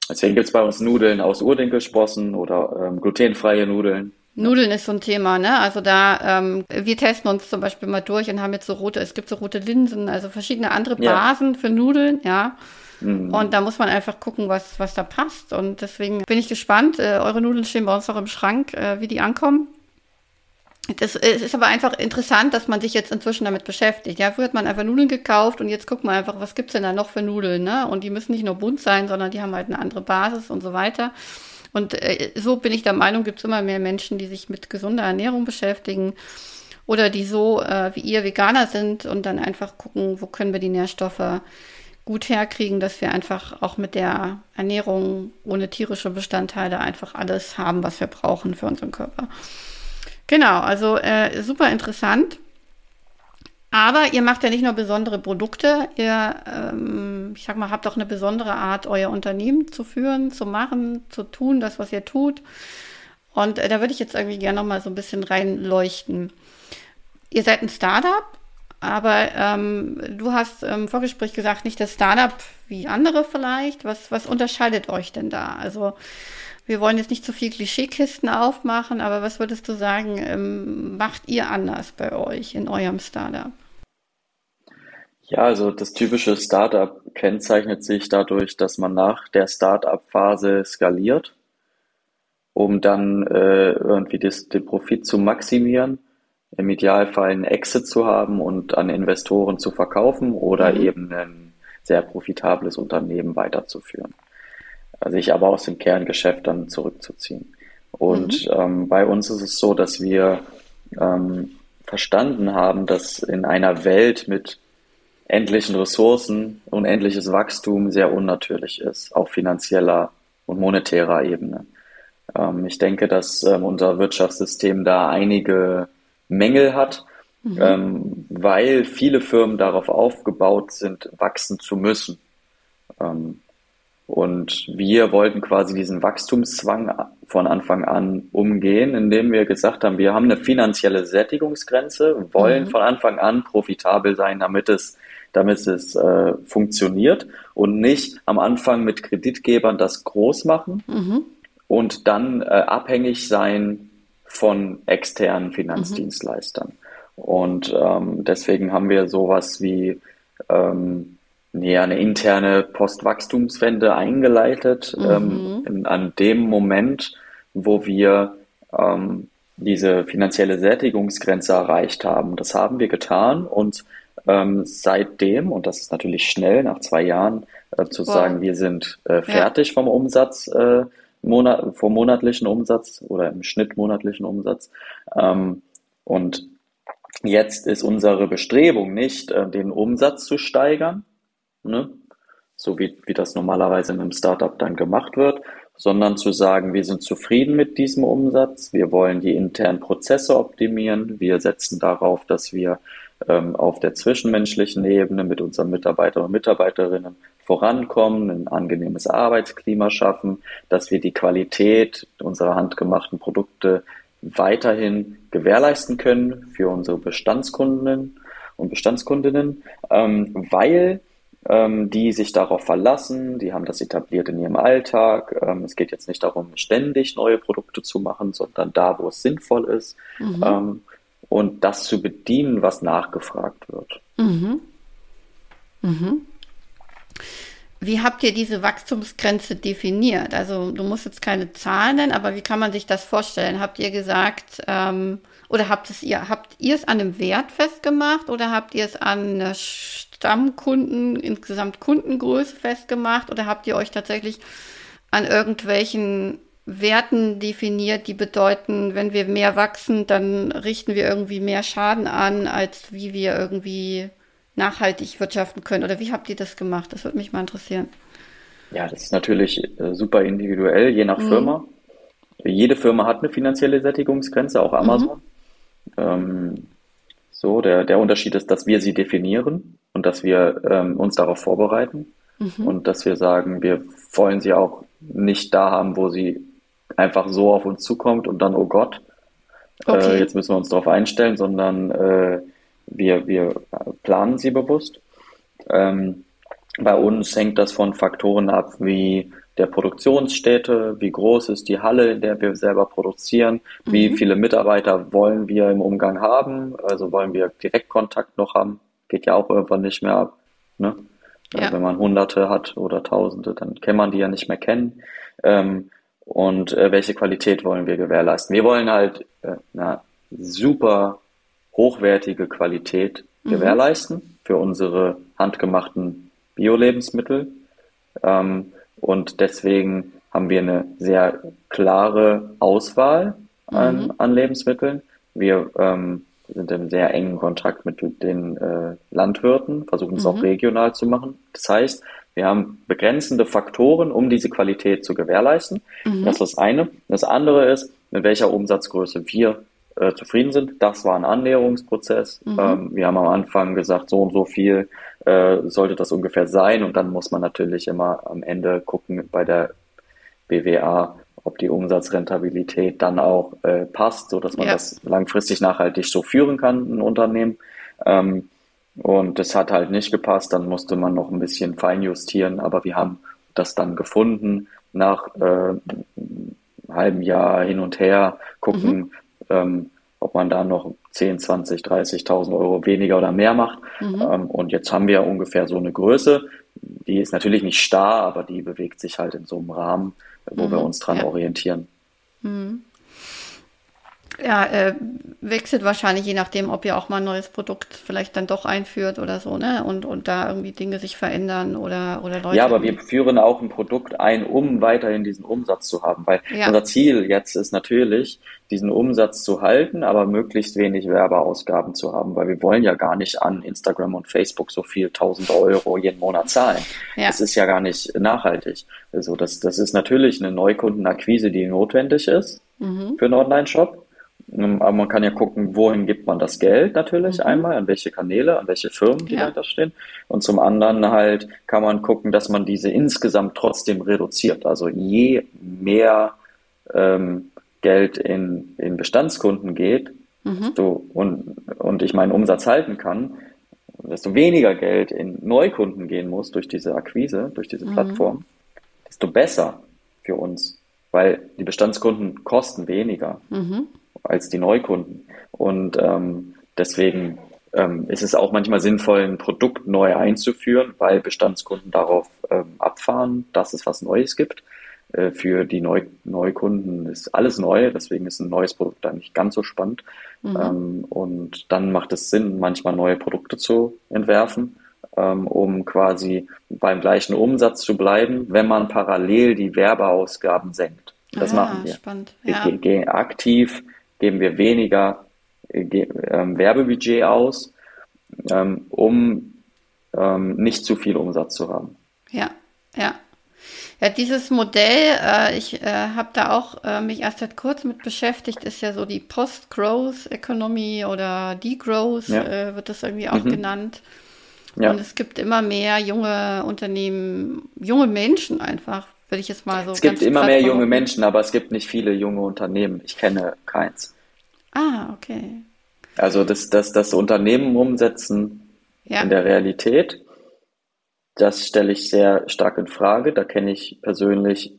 Deswegen gibt's bei uns Nudeln aus Urdinkelsprossen oder ähm, glutenfreie Nudeln. Nudeln ist so ein Thema, ne? Also da, ähm, wir testen uns zum Beispiel mal durch und haben jetzt so rote, es gibt so rote Linsen, also verschiedene andere Basen ja. für Nudeln, ja. Mhm. Und da muss man einfach gucken, was, was da passt. Und deswegen bin ich gespannt. Äh, eure Nudeln stehen bei uns auch im Schrank, äh, wie die ankommen. Das es ist aber einfach interessant, dass man sich jetzt inzwischen damit beschäftigt. Ja, früher hat man einfach Nudeln gekauft und jetzt guckt man einfach, was gibt's denn da noch für Nudeln, ne? Und die müssen nicht nur bunt sein, sondern die haben halt eine andere Basis und so weiter. Und äh, so bin ich der Meinung, gibt's immer mehr Menschen, die sich mit gesunder Ernährung beschäftigen oder die so äh, wie ihr Veganer sind und dann einfach gucken, wo können wir die Nährstoffe gut herkriegen, dass wir einfach auch mit der Ernährung ohne tierische Bestandteile einfach alles haben, was wir brauchen für unseren Körper. Genau, also äh, super interessant. Aber ihr macht ja nicht nur besondere Produkte, ihr, ähm, ich sag mal, habt auch eine besondere Art, euer Unternehmen zu führen, zu machen, zu tun, das, was ihr tut. Und äh, da würde ich jetzt irgendwie gerne noch mal so ein bisschen reinleuchten. Ihr seid ein Startup, aber ähm, du hast im Vorgespräch gesagt, nicht das Startup wie andere vielleicht. Was, was unterscheidet euch denn da? Also wir wollen jetzt nicht zu viel Klischeekisten aufmachen, aber was würdest du sagen, ähm, macht ihr anders bei euch in eurem Startup? Ja, also das typische Startup kennzeichnet sich dadurch, dass man nach der Startup-Phase skaliert, um dann äh, irgendwie das, den Profit zu maximieren, im Idealfall einen Exit zu haben und an Investoren zu verkaufen oder mhm. eben ein sehr profitables Unternehmen weiterzuführen sich aber aus dem Kerngeschäft dann zurückzuziehen. Und mhm. ähm, bei uns ist es so, dass wir ähm, verstanden haben, dass in einer Welt mit endlichen Ressourcen unendliches Wachstum sehr unnatürlich ist, auf finanzieller und monetärer Ebene. Ähm, ich denke, dass ähm, unser Wirtschaftssystem da einige Mängel hat, mhm. ähm, weil viele Firmen darauf aufgebaut sind, wachsen zu müssen. Ähm, und wir wollten quasi diesen Wachstumszwang von Anfang an umgehen, indem wir gesagt haben, wir haben eine finanzielle Sättigungsgrenze, wollen mhm. von Anfang an profitabel sein, damit es, damit es äh, funktioniert und nicht am Anfang mit Kreditgebern das groß machen mhm. und dann äh, abhängig sein von externen Finanzdienstleistern. Mhm. Und ähm, deswegen haben wir sowas wie ähm, ja, eine interne Postwachstumswende eingeleitet, mhm. ähm, in, an dem Moment, wo wir ähm, diese finanzielle Sättigungsgrenze erreicht haben. Das haben wir getan und ähm, seitdem, und das ist natürlich schnell, nach zwei Jahren äh, zu wow. sagen, wir sind äh, fertig ja. vom Umsatz, äh, Monat, vom monatlichen Umsatz oder im Schnitt monatlichen Umsatz. Ähm, und jetzt ist unsere Bestrebung nicht, äh, den Umsatz zu steigern, ne? so wie, wie das normalerweise in einem Startup dann gemacht wird, sondern zu sagen, wir sind zufrieden mit diesem Umsatz, wir wollen die internen Prozesse optimieren, wir setzen darauf, dass wir ähm, auf der zwischenmenschlichen Ebene mit unseren Mitarbeitern und Mitarbeiterinnen vorankommen, ein angenehmes Arbeitsklima schaffen, dass wir die Qualität unserer handgemachten Produkte weiterhin gewährleisten können für unsere Bestandskunden und Bestandskundinnen, ähm, weil die sich darauf verlassen, die haben das etabliert in ihrem Alltag. Ähm, es geht jetzt nicht darum, ständig neue Produkte zu machen, sondern da, wo es sinnvoll ist mhm. ähm, und das zu bedienen, was nachgefragt wird. Mhm. Mhm. Wie habt ihr diese Wachstumsgrenze definiert? Also du musst jetzt keine Zahlen nennen, aber wie kann man sich das vorstellen? Habt ihr gesagt, ähm, oder habt es ihr, habt ihr es an einem Wert festgemacht oder habt ihr es an Stammkunden, insgesamt Kundengröße festgemacht oder habt ihr euch tatsächlich an irgendwelchen Werten definiert, die bedeuten, wenn wir mehr wachsen, dann richten wir irgendwie mehr Schaden an, als wie wir irgendwie nachhaltig wirtschaften können? Oder wie habt ihr das gemacht? Das würde mich mal interessieren. Ja, das ist natürlich äh, super individuell, je nach mhm. Firma. Jede Firma hat eine finanzielle Sättigungsgrenze, auch Amazon. Mhm. Ähm, so, der, der Unterschied ist, dass wir sie definieren und dass wir ähm, uns darauf vorbereiten mhm. und dass wir sagen, wir wollen sie auch nicht da haben, wo sie einfach so auf uns zukommt und dann, oh Gott, äh, okay. äh, jetzt müssen wir uns darauf einstellen, sondern äh, wir, wir planen sie bewusst. Ähm, bei uns hängt das von Faktoren ab, wie der Produktionsstätte, wie groß ist die Halle, in der wir selber produzieren, wie Mhm. viele Mitarbeiter wollen wir im Umgang haben, also wollen wir Direktkontakt noch haben, geht ja auch irgendwann nicht mehr ab. Ne? Ja. Wenn man Hunderte hat oder Tausende, dann kann man die ja nicht mehr kennen. Ähm, und äh, welche Qualität wollen wir gewährleisten? Wir wollen halt äh, eine super hochwertige Qualität gewährleisten für unsere handgemachten Bio-Lebensmittel. Ähm, und deswegen haben wir eine sehr klare Auswahl an, an Lebensmitteln. Wir ähm, sind im sehr engen Kontakt mit den äh, Landwirten, versuchen es auch regional zu machen. Das heißt, wir haben begrenzende Faktoren, um diese Qualität zu gewährleisten. Das ist das eine. Das andere ist, mit welcher Umsatzgröße wir äh, zufrieden sind. Das war ein Annäherungsprozess. Ähm, wir haben am Anfang gesagt, so und so viel äh, sollte das ungefähr sein. Und dann muss man natürlich immer am Ende gucken bei der BWA, ob die Umsatzrentabilität dann auch äh, passt, so dass man Ja. das langfristig nachhaltig so führen kann, ein Unternehmen. Ähm, und das hat halt nicht gepasst, dann musste man noch ein bisschen feinjustieren, aber wir haben das dann gefunden nach äh, einem halben Jahr hin und her, gucken, ähm, ob man da noch 10, 20, 30.000 Euro weniger oder mehr macht. Ähm, und jetzt haben wir ungefähr so eine Größe. Die ist natürlich nicht starr, aber die bewegt sich halt in so einem Rahmen, wo wir uns dran ja. orientieren. Ja, äh, wechselt wahrscheinlich je nachdem, ob ihr auch mal ein neues Produkt vielleicht dann doch einführt oder so, ne? Und, und da irgendwie Dinge sich verändern oder, oder Leute. Ja, aber wir führen auch ein Produkt ein, um weiterhin diesen Umsatz zu haben, weil Ja. unser Ziel jetzt ist natürlich, diesen Umsatz zu halten, aber möglichst wenig Werbeausgaben zu haben, weil wir wollen ja gar nicht an Instagram und Facebook so viel tausend Euro jeden Monat zahlen. Ja. Das ist ja gar nicht nachhaltig. Also das, das ist natürlich eine Neukundenakquise, die notwendig ist Mhm. für einen Online-Shop. Ähm, Aber man kann ja gucken, wohin gibt man das Geld natürlich einmal, an welche Kanäle, an welche Firmen, die Mhm. Ja. dahinter stehen. Und zum anderen halt kann man gucken, dass man diese insgesamt trotzdem reduziert. Also je mehr ähm, Geld in, in Bestandskunden geht, Mhm. desto, und, und ich meinen Umsatz halten kann, desto weniger Geld in Neukunden gehen muss durch diese Akquise, durch diese Plattform, desto besser für uns, weil die Bestandskunden kosten weniger Mhm. Als die Neukunden. Und ähm, deswegen ähm, ist es auch manchmal sinnvoll, ein Produkt neu einzuführen, weil Bestandskunden darauf ähm, abfahren, dass es was Neues gibt. Äh, für die Neu Neukunden ist alles neu, deswegen ist ein neues Produkt dann nicht ganz so spannend. Ähm, und dann macht es Sinn, manchmal neue Produkte zu entwerfen, ähm, um quasi beim gleichen Umsatz zu bleiben, wenn man parallel die Werbeausgaben senkt. Das Ah, machen wir. spannend. Wir Ja. ge- gehen aktiv, geben wir weniger äh, ähm, Werbebudget aus, ähm, um ähm, nicht zu viel Umsatz zu haben. Ja, ja. Ja, dieses Modell, äh, ich äh, habe da auch äh, mich erst seit kurzem mit beschäftigt, ist ja so die Post-Growth-Economy oder Degrowth, Ja. äh, wird das irgendwie auch Mhm. genannt. Ja. Und es gibt immer mehr junge Unternehmen, junge Menschen einfach, würde ich jetzt mal so Es gibt immer mehr junge. Menschen, aber es gibt nicht viele junge Unternehmen. Ich kenne keins. Ah, okay. Also das, das, das Unternehmen umsetzen Ja. in der Realität, das stelle ich sehr stark in Frage. Da kenne ich persönlich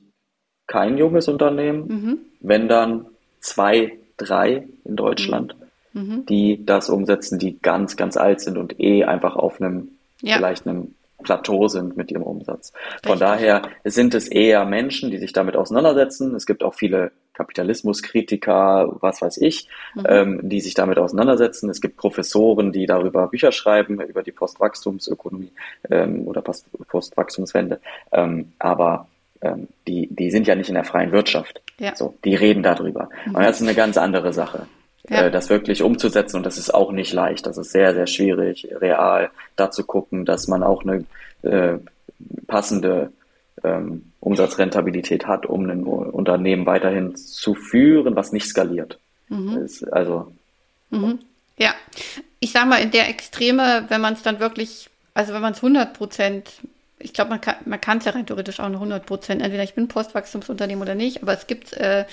kein junges Unternehmen. Mhm. wenn dann zwei, drei in Deutschland, Mhm. die das umsetzen, die ganz, ganz alt sind und eh einfach auf einem, Ja. vielleicht einem Plateau sind mit ihrem Umsatz. Von Richtig. daher sind es eher Menschen, die sich damit auseinandersetzen. Es gibt auch viele Kapitalismuskritiker, was weiß ich, Mhm. ähm, die sich damit auseinandersetzen. Es gibt Professoren, die darüber Bücher schreiben, über die Postwachstumsökonomie ähm, oder Post Postwachstumswende. Ähm, aber ähm, die, die sind ja nicht in der freien Wirtschaft. Ja. So, die reden darüber. Und das ist eine ganz andere Sache. Ja. Äh, das wirklich umzusetzen und das ist auch nicht leicht. Das ist sehr, sehr schwierig, real da zu gucken, dass man auch eine äh, passende ähm, Umsatzrentabilität hat, um ein Unternehmen weiterhin zu führen, was nicht skaliert. Das Ist, also, Mhm. Ja, ich sag mal, in der Extreme, wenn man es dann wirklich, also wenn man es 100 Prozent ich glaube, man kann man kann es ja rein theoretisch auch nur 100 Prozent. Entweder ich bin Postwachstumsunternehmen oder nicht, aber es gibt äh,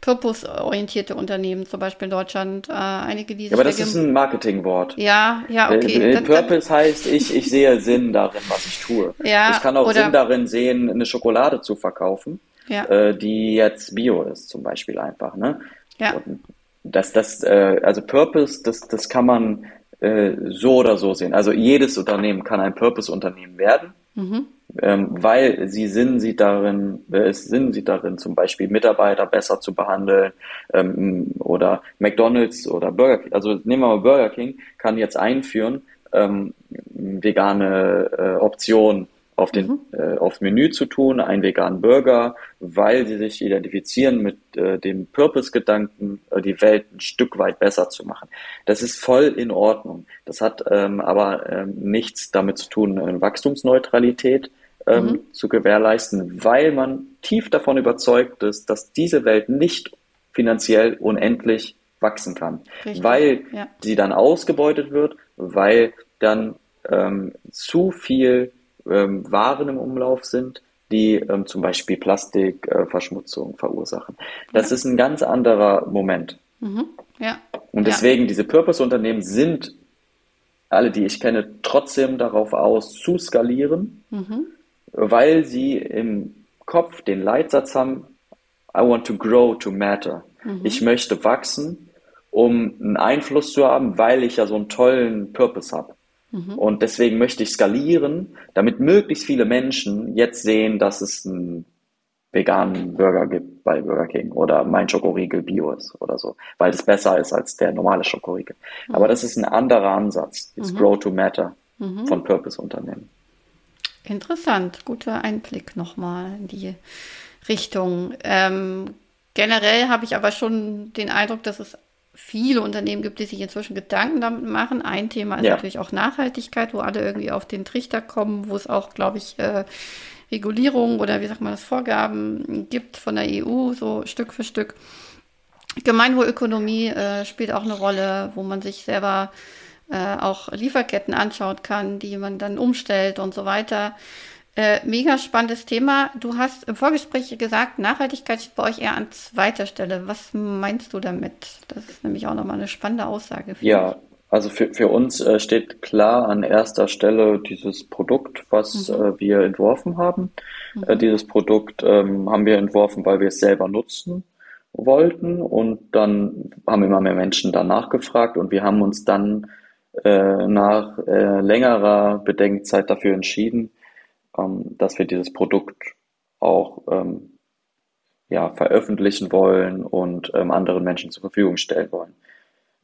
purpose-orientierte Unternehmen, zum Beispiel in Deutschland, äh, einige, die sich. Ja, aber das ist ein Marketingwort. Ja, ja, okay. Äh, dann, Purpose dann, heißt, ich, ich sehe Sinn darin, was ich tue. Ja, ich kann auch oder, Sinn darin sehen, eine Schokolade zu verkaufen, ja. äh, die jetzt Bio ist, zum Beispiel einfach. Ne? Ja. Und das, das, äh, also Purpose, das, das kann man äh, so oder so sehen. Also jedes Unternehmen kann ein Purpose-Unternehmen werden, mhm. ähm, weil sie Sinn sieht darin, äh, es Sinn sieht darin, zum Beispiel Mitarbeiter besser zu behandeln ähm, oder McDonald's oder Burger King. Also nehmen wir mal Burger King, kann jetzt einführen ähm, vegane äh, Optionen auf den, mhm. äh, aufs Menü zu tun, einen veganen Burger, weil sie sich identifizieren mit äh, dem Purpose-Gedanken, äh, die Welt ein Stück weit besser zu machen. Das ist voll in Ordnung. Das hat ähm, aber ähm, nichts damit zu tun, eine Wachstumsneutralität ähm, mhm. zu gewährleisten, weil man tief davon überzeugt ist, dass diese Welt nicht finanziell unendlich wachsen kann, Richtig. weil ja. sie dann ausgebeutet wird, weil dann ähm, zu viel ähm, Waren im Umlauf sind, die ähm, zum Beispiel Plastikverschmutzung äh, verursachen. Das ja. ist ein ganz anderer Moment. Mhm. Ja. Und deswegen, ja. diese Purpose-Unternehmen sind, alle, die ich kenne, trotzdem darauf aus, zu skalieren, mhm. weil sie im Kopf den Leitsatz haben, I want to grow to matter. Mhm. Ich möchte wachsen, um einen Einfluss zu haben, weil ich ja so einen tollen Purpose habe. Mhm. Und deswegen möchte ich skalieren, damit möglichst viele Menschen jetzt sehen, dass es einen veganen Burger gibt bei Burger King oder mein Schokoriegel Bio ist oder so, weil es besser ist als der normale Schokoriegel. Mhm. Aber das ist ein anderer Ansatz, das mhm. Grow to Matter mhm. von Purpose-Unternehmen. Interessant, guter Einblick nochmal in die Richtung. Ähm, generell habe ich aber schon den Eindruck, dass es viele Unternehmen gibt, die sich inzwischen Gedanken damit machen. Ein Thema ist ja. natürlich auch Nachhaltigkeit, wo alle irgendwie auf den Trichter kommen, wo es auch, glaube ich, äh, Regulierungen oder wie sagt man das, Vorgaben gibt von der EU, so Stück für Stück. Gemeinwohlökonomie äh, spielt auch eine Rolle, wo man sich selber äh, auch Lieferketten anschauen kann, die man dann umstellt und so weiter. Äh, mega spannendes Thema. Du hast im Vorgespräch gesagt, Nachhaltigkeit steht bei euch eher an zweiter Stelle. Was meinst du damit? Das ist nämlich auch nochmal eine spannende Aussage. Ja, also für, für uns äh, steht klar an erster Stelle dieses Produkt, was mhm. äh, wir entworfen haben. Mhm. Äh, dieses Produkt ähm, haben wir entworfen, weil wir es selber nutzen wollten und dann haben immer mehr Menschen danach gefragt und wir haben uns dann äh, nach äh, längerer Bedenkzeit dafür entschieden, dass wir dieses Produkt auch ähm, ja, veröffentlichen wollen und ähm, anderen Menschen zur Verfügung stellen wollen.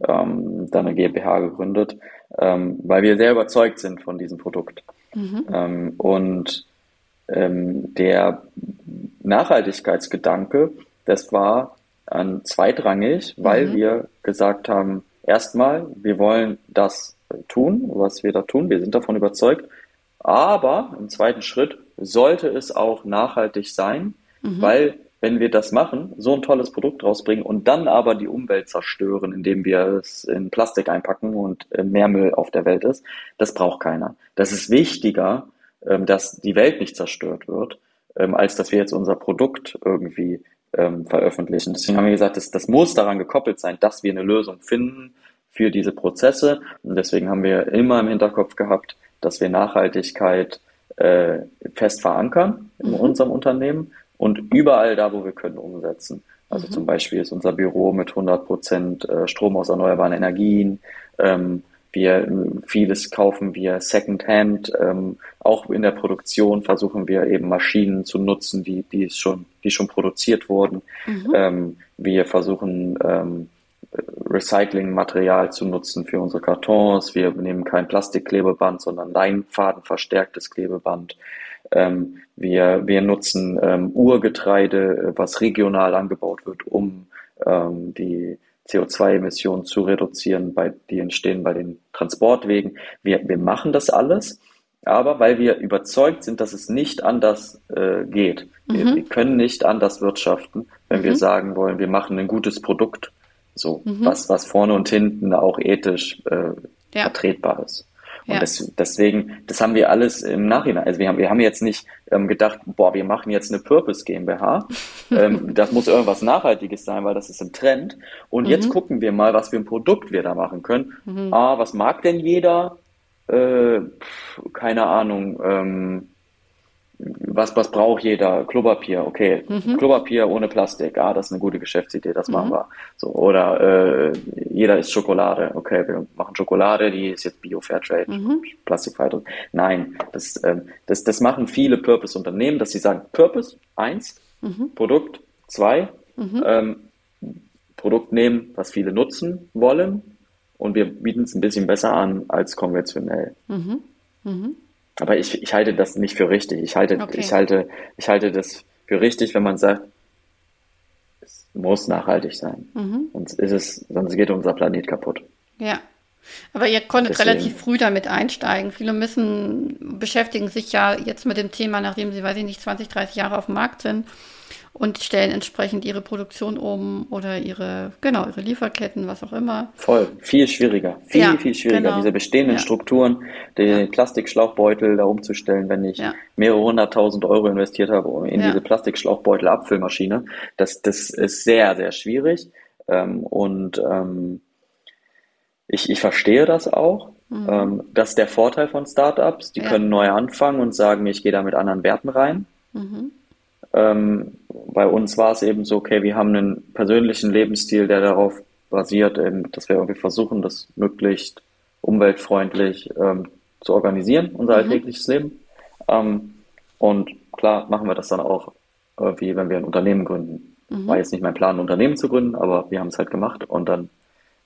Ähm, dann eine GmbH gegründet, ähm, weil wir sehr überzeugt sind von diesem Produkt. Mhm. Ähm, und ähm, der Nachhaltigkeitsgedanke, das war an zweitrangig, weil mhm. wir gesagt haben, erstmal, wir wollen das tun, was wir da tun, wir sind davon überzeugt, aber im zweiten Schritt sollte es auch nachhaltig sein, mhm. weil wenn wir das machen, so ein tolles Produkt rausbringen und dann aber die Umwelt zerstören, indem wir es in Plastik einpacken und äh, mehr Müll auf der Welt ist, das braucht keiner. Das ist wichtiger, ähm, dass die Welt nicht zerstört wird, ähm, als dass wir jetzt unser Produkt irgendwie ähm, veröffentlichen. Deswegen haben wir gesagt, das, das muss daran gekoppelt sein, dass wir eine Lösung finden für diese Prozesse. Und deswegen haben wir immer im Hinterkopf gehabt, dass wir Nachhaltigkeit äh, fest verankern in mhm. unserem Unternehmen und überall da, wo wir können, umsetzen. Also mhm. zum Beispiel ist unser Büro mit 100 Prozent äh, Strom aus erneuerbaren Energien. Ähm, wir vieles kaufen wir Secondhand. Ähm, auch in der Produktion versuchen wir eben Maschinen zu nutzen, die die schon die schon produziert wurden. Mhm. Ähm, wir versuchen ähm, Recyclingmaterial zu nutzen für unsere Kartons. Wir nehmen kein Plastikklebeband, sondern Leinfaden verstärktes Klebeband. Ähm, wir, wir nutzen ähm, Urgetreide, was regional angebaut wird, um ähm, die CO2-Emissionen zu reduzieren, bei, die entstehen bei den Transportwegen. Wir, wir machen das alles, aber weil wir überzeugt sind, dass es nicht anders äh, geht. Mhm. Wir, wir, können nicht anders wirtschaften, wenn mhm. wir sagen wollen, wir machen ein gutes Produkt so, mhm. was, was vorne und hinten auch ethisch äh, ja. vertretbar ist. Und das, deswegen, das haben wir alles im Nachhinein. Also wir haben, wir haben jetzt nicht ähm, gedacht, boah, wir machen jetzt eine Purpose GmbH. <laughs> ähm, das muss irgendwas Nachhaltiges sein, weil das ist im Trend. Und mhm. jetzt gucken wir mal, was für ein Produkt wir da machen können. Mhm. Ah, was mag denn jeder? Äh, keine Ahnung. Ähm, was, was braucht jeder? Klopapier, okay. Mhm. Klopapier ohne Plastik, ah, das ist eine gute Geschäftsidee, das machen mhm. wir. So, oder äh, jeder isst Schokolade, okay, wir machen Schokolade, die ist jetzt Bio-Fairtrade, mhm. plastikfrei. Nein, das, ähm, das, das machen viele Purpose-Unternehmen, dass sie sagen, Purpose, eins, mhm. Produkt, zwei, mhm. ähm, Produkt nehmen, was viele nutzen wollen und wir bieten es ein bisschen besser an als konventionell. Mhm. Aber ich, ich halte das nicht für richtig. Ich halte, okay. ich halte, ich halte das für richtig, wenn man sagt, es muss nachhaltig sein. Mhm. Sonst ist es, sonst geht unser Planet kaputt. Ja. Aber ihr konntet Deswegen. relativ früh damit einsteigen. Viele müssen, beschäftigen sich ja jetzt mit dem Thema, nachdem sie, weiß ich nicht, 20, 30 Jahre auf dem Markt sind und stellen entsprechend ihre Produktion um oder ihre, genau, ihre Lieferketten, was auch immer. Voll, viel schwieriger, viel, ja, viel schwieriger, genau. diese bestehenden ja. Strukturen, den ja. Plastikschlauchbeutel da umzustellen, wenn ich mehrere hunderttausend Euro investiert habe in diese Plastikschlauchbeutel-Abfüllmaschine. Das, das ist sehr, sehr schwierig. Ähm, und ähm, ich, ich verstehe das auch. Mhm. Ähm, das ist der Vorteil von Startups. Die können neu anfangen und sagen, ich gehe da mit anderen Werten rein. Mhm. Bei uns war es eben so, okay, wir haben einen persönlichen Lebensstil, der darauf basiert, eben, dass wir irgendwie versuchen, das möglichst umweltfreundlich ähm, zu organisieren, unser mhm. alltägliches Leben. Ähm, und klar machen wir das dann auch, äh, wie wenn wir ein Unternehmen gründen. Mhm. War jetzt nicht mein Plan, ein Unternehmen zu gründen, aber wir haben es halt gemacht und dann,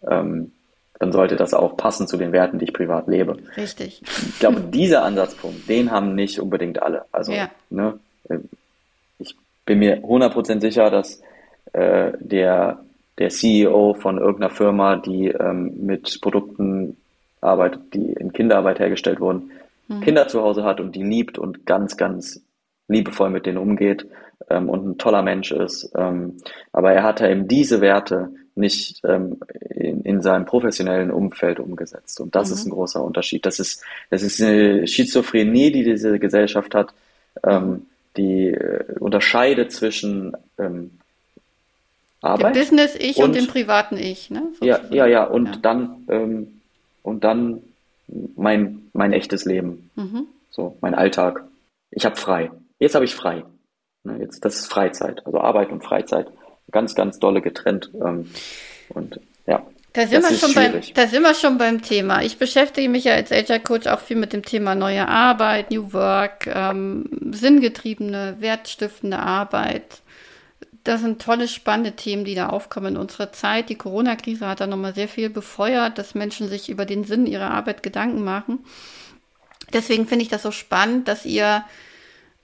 ähm, dann sollte das auch passen zu den Werten, die ich privat lebe. Richtig. Ich glaube, dieser Ansatzpunkt, den haben nicht unbedingt alle. Also, ja. ne, bin mir 100% sicher, dass äh, der, der CEO von irgendeiner Firma, die ähm, mit Produkten arbeitet, die in Kinderarbeit hergestellt wurden, mhm. Kinder zu Hause hat und die liebt und ganz, ganz liebevoll mit denen umgeht ähm, und ein toller Mensch ist. Ähm, aber er hat eben diese Werte nicht ähm, in, in seinem professionellen Umfeld umgesetzt. Und das mhm. ist ein großer Unterschied. Das ist, das ist eine Schizophrenie, die diese Gesellschaft hat. Ähm, die äh, unterscheidet zwischen ähm, Arbeit. Dem Business-Ich und, und, dem privaten Ich, ne? Ja, ja, ja, und ja. dann ähm, und dann mein, mein echtes Leben. Mhm. So, mein Alltag. Ich habe frei. Jetzt habe ich frei. Ne, jetzt, das ist Freizeit. Also Arbeit und Freizeit. Ganz, ganz dolle getrennt. Ähm, und ja. Da sind, wir schon beim, da sind wir schon beim Thema. Ich beschäftige mich ja als Agile Coach auch viel mit dem Thema neue Arbeit, New Work, ähm, sinngetriebene, wertstiftende Arbeit. Das sind tolle, spannende Themen, die da aufkommen in unserer Zeit. Die Corona-Krise hat da nochmal sehr viel befeuert, dass Menschen sich über den Sinn ihrer Arbeit Gedanken machen. Deswegen finde ich das so spannend, dass ihr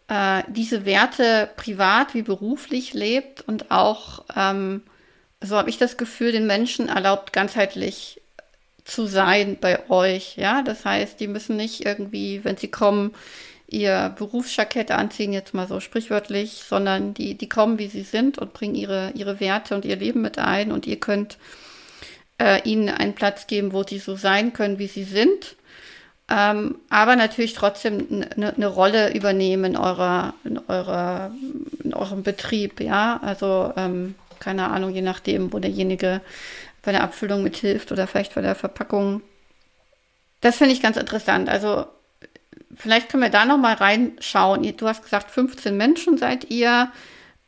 äh, diese Werte privat wie beruflich lebt und auch ähm, so habe ich das Gefühl, den Menschen erlaubt ganzheitlich zu sein bei euch. Ja, das heißt, die müssen nicht irgendwie, wenn sie kommen, ihr Berufsjackett anziehen, jetzt mal so sprichwörtlich, sondern die, die kommen, wie sie sind und bringen ihre, ihre Werte und ihr Leben mit ein und ihr könnt äh, ihnen einen Platz geben, wo sie so sein können, wie sie sind. Ähm, aber natürlich trotzdem eine ne Rolle übernehmen in eurer, in eurer, in eurem Betrieb, ja. Also ähm, keine Ahnung, je nachdem, wo derjenige bei der Abfüllung mithilft oder vielleicht bei der Verpackung. Das finde ich ganz interessant. Also vielleicht können wir da noch mal reinschauen. Du hast gesagt, 15 Menschen seid ihr.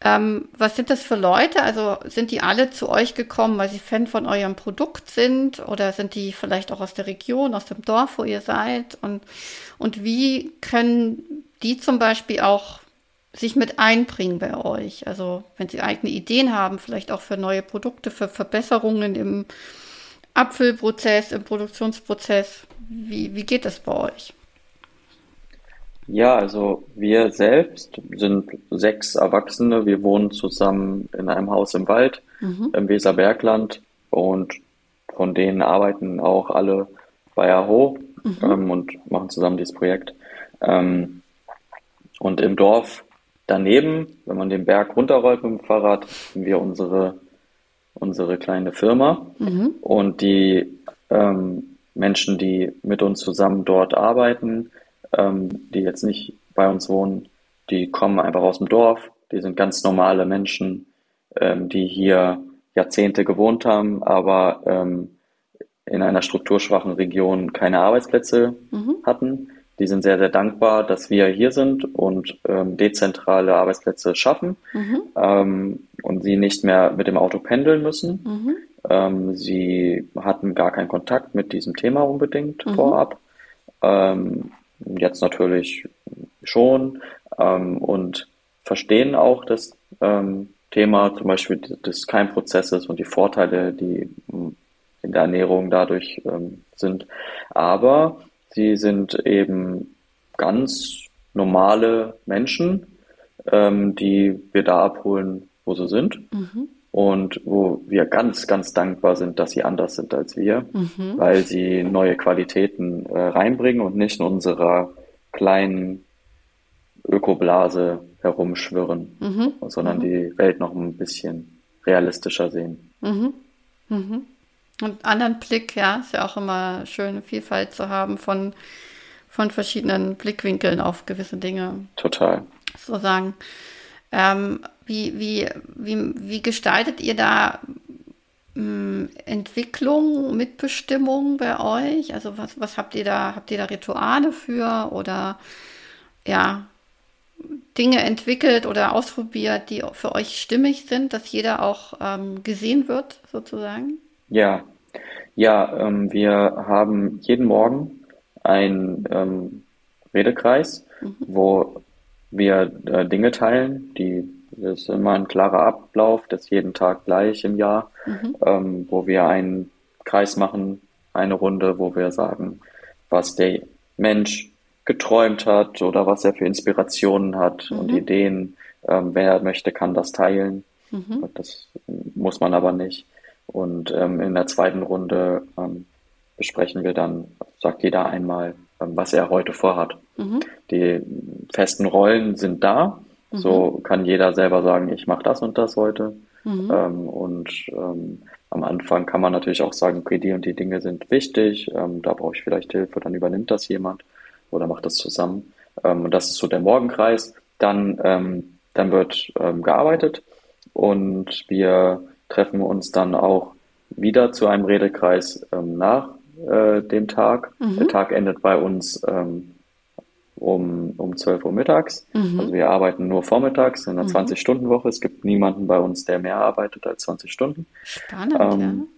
Ähm, was sind das für Leute? Also sind die alle zu euch gekommen, weil sie Fan von eurem Produkt sind? Oder sind die vielleicht auch aus der Region, aus dem Dorf, wo ihr seid? Und, und wie können die zum Beispiel auch sich mit einbringen bei euch. Also wenn Sie eigene Ideen haben, vielleicht auch für neue Produkte, für Verbesserungen im Abfüllprozess, im Produktionsprozess. Wie, wie geht das bei euch? Ja, also wir selbst sind sechs Erwachsene. Wir wohnen zusammen in einem Haus im Wald mhm. im Weserbergland und von denen arbeiten auch alle bei Aho mhm. ähm, und machen zusammen dieses Projekt. Ähm, und im Dorf Daneben, wenn man den Berg runterrollt mit dem Fahrrad, haben wir unsere, unsere kleine Firma. Mhm. Und die, ähm, Menschen, die mit uns zusammen dort arbeiten, ähm, die jetzt nicht bei uns wohnen, die kommen einfach aus dem Dorf, die sind ganz normale Menschen, ähm, die hier Jahrzehnte gewohnt haben, aber ähm, in einer strukturschwachen Region keine Arbeitsplätze mhm. hatten. Die sind sehr, sehr dankbar, dass wir hier sind und ähm, dezentrale Arbeitsplätze schaffen mhm. ähm, und sie nicht mehr mit dem Auto pendeln müssen. Mhm. Ähm, sie hatten gar keinen Kontakt mit diesem Thema unbedingt mhm. vorab. Ähm, jetzt natürlich schon ähm, und verstehen auch das ähm, Thema zum Beispiel des Keimprozesses und die Vorteile, die in der Ernährung dadurch sind. Aber sie sind eben ganz normale Menschen, ähm, die wir da abholen, wo sie sind. Mhm. Und wo wir ganz, ganz dankbar sind, dass sie anders sind als wir, mhm. weil sie neue Qualitäten äh, reinbringen und nicht in unserer kleinen Ökoblase herumschwirren, mhm. sondern mhm. die Welt noch ein bisschen realistischer sehen. Mhm. Mhm. Und anderen Blick, ja, ist ja auch immer schön, Vielfalt zu haben von, von verschiedenen Blickwinkeln auf gewisse Dinge. Total. So sagen. Ähm, wie, wie, wie, wie gestaltet ihr da mh, hm, Entwicklung, Mitbestimmung bei euch? Also was, was habt ihr da? Habt ihr da Rituale für oder ja, Dinge entwickelt oder ausprobiert, die für euch stimmig sind, dass jeder auch ähm, gesehen wird, sozusagen? Ja, ja, ähm, wir haben jeden Morgen einen ähm, Redekreis, mhm. wo wir äh, Dinge teilen, die das ist immer ein klarer Ablauf, das ist jeden Tag gleich im Jahr, mhm. ähm, wo wir einen Kreis machen, eine Runde, wo wir sagen, was der Mensch geträumt hat oder was er für Inspirationen hat mhm. und Ideen. Ähm, wer möchte, kann das teilen. Mhm. Das muss man aber nicht. Und ähm, in der zweiten Runde ähm, besprechen wir dann, sagt jeder einmal, ähm, was er heute vorhat. Mhm. Die festen Rollen sind da. Mhm. So kann jeder selber sagen, ich mache das und das heute. Mhm. Ähm, und ähm, am Anfang kann man natürlich auch sagen, okay, die und die Dinge sind wichtig, ähm, da brauche ich vielleicht Hilfe, dann übernimmt das jemand oder macht das zusammen. Ähm, und das ist so der Morgenkreis. Dann, ähm, dann wird gearbeitet und wir treffen uns dann auch wieder zu einem Redekreis ähm, nach äh, dem Tag. Mhm. Der Tag endet bei uns ähm, um, um 12 Uhr mittags. Mhm. Also wir arbeiten nur vormittags in einer mhm. 20-Stunden-Woche. Es gibt niemanden bei uns, der mehr arbeitet als 20 Stunden. Spannend, ähm,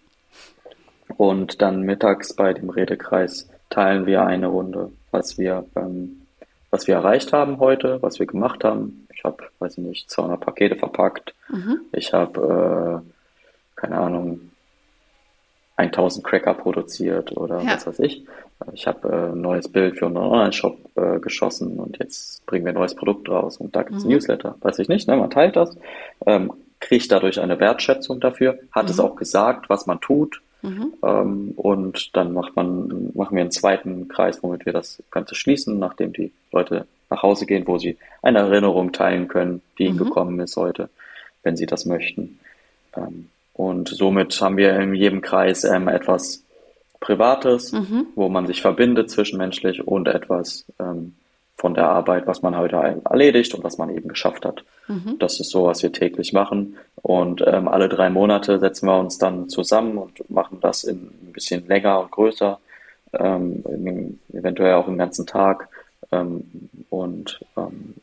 ja. Und dann mittags bei dem Redekreis teilen wir eine Runde, was wir, ähm, was wir erreicht haben heute, was wir gemacht haben. Ich habe, weiß ich nicht, 200 Pakete verpackt. Mhm. Ich habe äh, keine Ahnung, 1000 Cracker produziert oder ja. was weiß ich. Ich habe äh, ein neues Bild für unseren Online-Shop äh, geschossen und jetzt bringen wir ein neues Produkt raus und da gibt es mhm. ein Newsletter. Weiß ich nicht, ne? man teilt das, ähm, kriegt dadurch eine Wertschätzung dafür, hat mhm. es auch gesagt, was man tut mhm. ähm, und dann macht man, machen wir einen zweiten Kreis, womit wir das Ganze schließen, nachdem die Leute nach Hause gehen, wo sie eine Erinnerung teilen können, die ihnen mhm. gekommen ist heute, wenn sie das möchten. Ähm, und somit haben wir in jedem Kreis ähm, etwas Privates, mhm. wo man sich verbindet zwischenmenschlich und etwas ähm, von der Arbeit, was man heute erledigt und was man eben geschafft hat. Mhm. Das ist so, was wir täglich machen. Und ähm, alle drei Monate setzen wir uns dann zusammen und machen das in ein bisschen länger und größer, ähm, eventuell auch den ganzen Tag. Ähm, und ähm,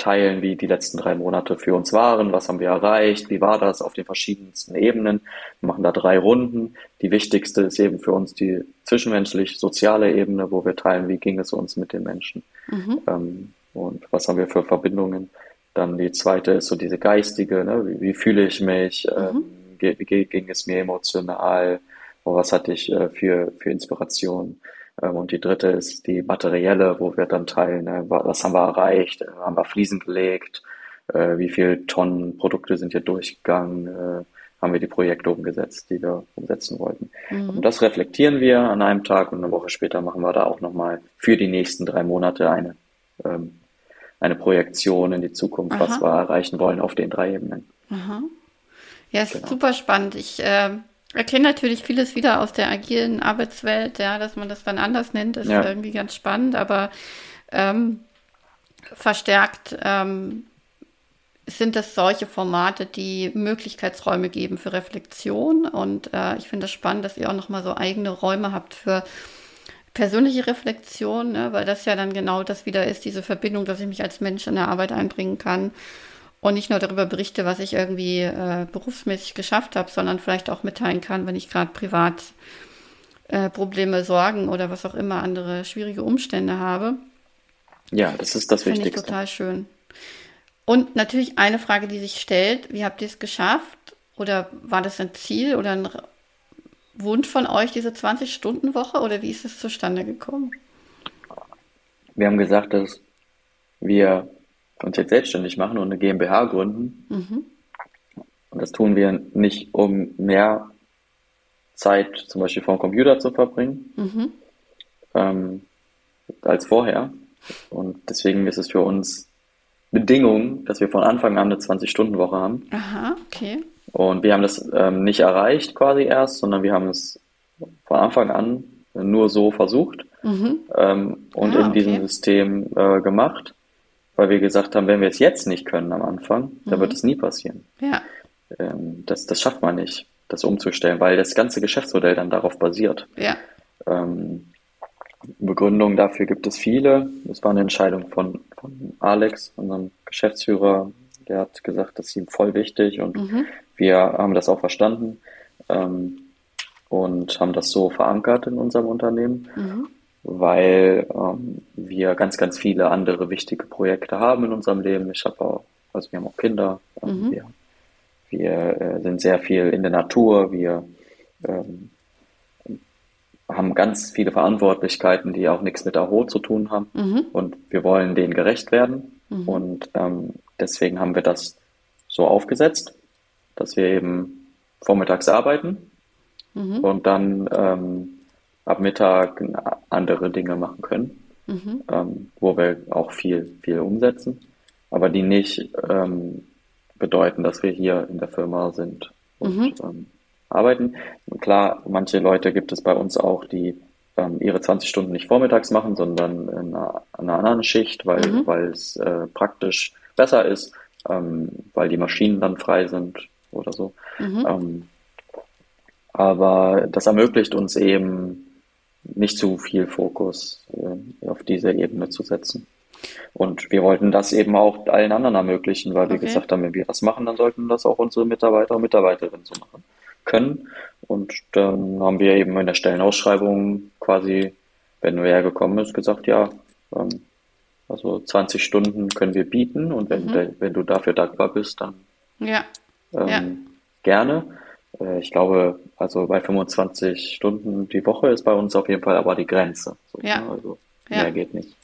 teilen, wie die letzten drei Monate für uns waren, was haben wir erreicht, wie war das auf den verschiedensten Ebenen. Wir machen da drei Runden. Die wichtigste ist eben für uns die zwischenmenschlich-soziale Ebene, wo wir teilen, wie ging es uns mit den Menschen mhm. ähm, und was haben wir für Verbindungen. Dann die zweite ist so diese geistige, ne? wie, wie fühle ich mich, mhm. ähm, wie, wie ging es mir emotional, was hatte ich äh, für, für Inspiration. Ähm, und die dritte ist die materielle, wo wir dann teilen, ne, was haben wir erreicht, äh, haben wir Fliesen gelegt, äh, wie viele Tonnen Produkte sind hier durchgegangen, äh, haben wir die Projekte umgesetzt, die wir umsetzen wollten. Mhm. Und das reflektieren wir an einem Tag und eine Woche später machen wir da auch nochmal für die nächsten drei Monate eine, ähm, eine Projektion in die Zukunft, Aha. was wir erreichen wollen auf den drei Ebenen. Aha. Ja, ist genau. super spannend. Ich äh, erkenne natürlich vieles wieder aus der agilen Arbeitswelt, ja, dass man das dann anders nennt, ist ja. irgendwie ganz spannend, aber ähm, verstärkt ähm, sind das solche Formate, die Möglichkeitsräume geben für Reflexion. Und äh, ich finde es das spannend, dass ihr auch nochmal so eigene Räume habt für persönliche Reflexion, ne? weil das ja dann genau das wieder ist, diese Verbindung, dass ich mich als Mensch in der Arbeit einbringen kann und nicht nur darüber berichte, was ich irgendwie äh, berufsmäßig geschafft habe, sondern vielleicht auch mitteilen kann, wenn ich gerade privat äh, Probleme, Sorgen oder was auch immer andere schwierige Umstände habe. Ja, das ist das Wichtigste. Finde ich total schön. Und natürlich eine Frage, die sich stellt, wie habt ihr es geschafft? Oder war das ein Ziel oder ein Wunsch von euch, diese 20-Stunden-Woche? Oder wie ist es zustande gekommen? Wir haben gesagt, dass wir uns jetzt selbstständig machen und eine GmbH gründen. Mhm. Und das tun wir nicht, um mehr Zeit zum Beispiel vor dem Computer zu verbringen mhm. ähm, als vorher. Und deswegen ist es für uns Bedingung, dass wir von Anfang an eine 20-Stunden-Woche haben. Aha, okay. Und wir haben das ähm, nicht erreicht quasi erst, sondern wir haben es von Anfang an nur so versucht mhm. ähm, und ah, in diesem okay. System äh, gemacht weil wir gesagt haben, wenn wir es jetzt nicht können am Anfang, mhm. dann wird es nie passieren. Ja. Ähm, das, das schafft man nicht, das umzustellen, weil das ganze Geschäftsmodell dann darauf basiert. Ja. Ähm, Begründungen dafür gibt es viele. Es war eine Entscheidung von, von Alex, unserem Geschäftsführer. Der hat gesagt, das ist ihm voll wichtig und mhm. wir haben das auch verstanden ähm, und haben das so verankert in unserem Unternehmen. Mhm weil ähm, wir ganz, ganz viele andere wichtige Projekte haben in unserem Leben. Ich habe auch, also wir haben auch Kinder, ähm, mhm. wir, wir äh, sind sehr viel in der Natur, wir ähm, haben ganz viele Verantwortlichkeiten, die auch nichts mit Aho zu tun haben mhm. und wir wollen denen gerecht werden mhm. und ähm, deswegen haben wir das so aufgesetzt, dass wir eben vormittags arbeiten mhm. und dann ähm, ab Mittag andere Dinge machen können, mhm. ähm, wo wir auch viel, viel umsetzen, aber die nicht ähm, bedeuten, dass wir hier in der Firma sind und mhm. ähm, arbeiten. Und klar, manche Leute gibt es bei uns auch, die ähm, ihre 20 Stunden nicht vormittags machen, sondern in einer, einer anderen Schicht, weil, mhm. es äh, praktisch besser ist, ähm, weil die Maschinen dann frei sind oder so. Mhm. Ähm, aber das ermöglicht uns eben nicht zu viel Fokus äh, auf diese Ebene zu setzen. Und wir wollten das eben auch allen anderen ermöglichen, weil wir gesagt haben, wenn wir das machen, dann sollten das auch unsere Mitarbeiter und Mitarbeiterinnen so machen können. Und dann haben wir eben in der Stellenausschreibung quasi, wenn wer hergekommen ist, gesagt, ja, ähm, also 20 Stunden können wir bieten und wenn, mhm. wenn du dafür dankbar bist, dann ja. Ähm, ja. gerne. Äh, ich glaube, also bei 25 Stunden die Woche ist bei uns auf jeden Fall aber die Grenze. So, ja. Ne? Also ja. mehr geht nicht.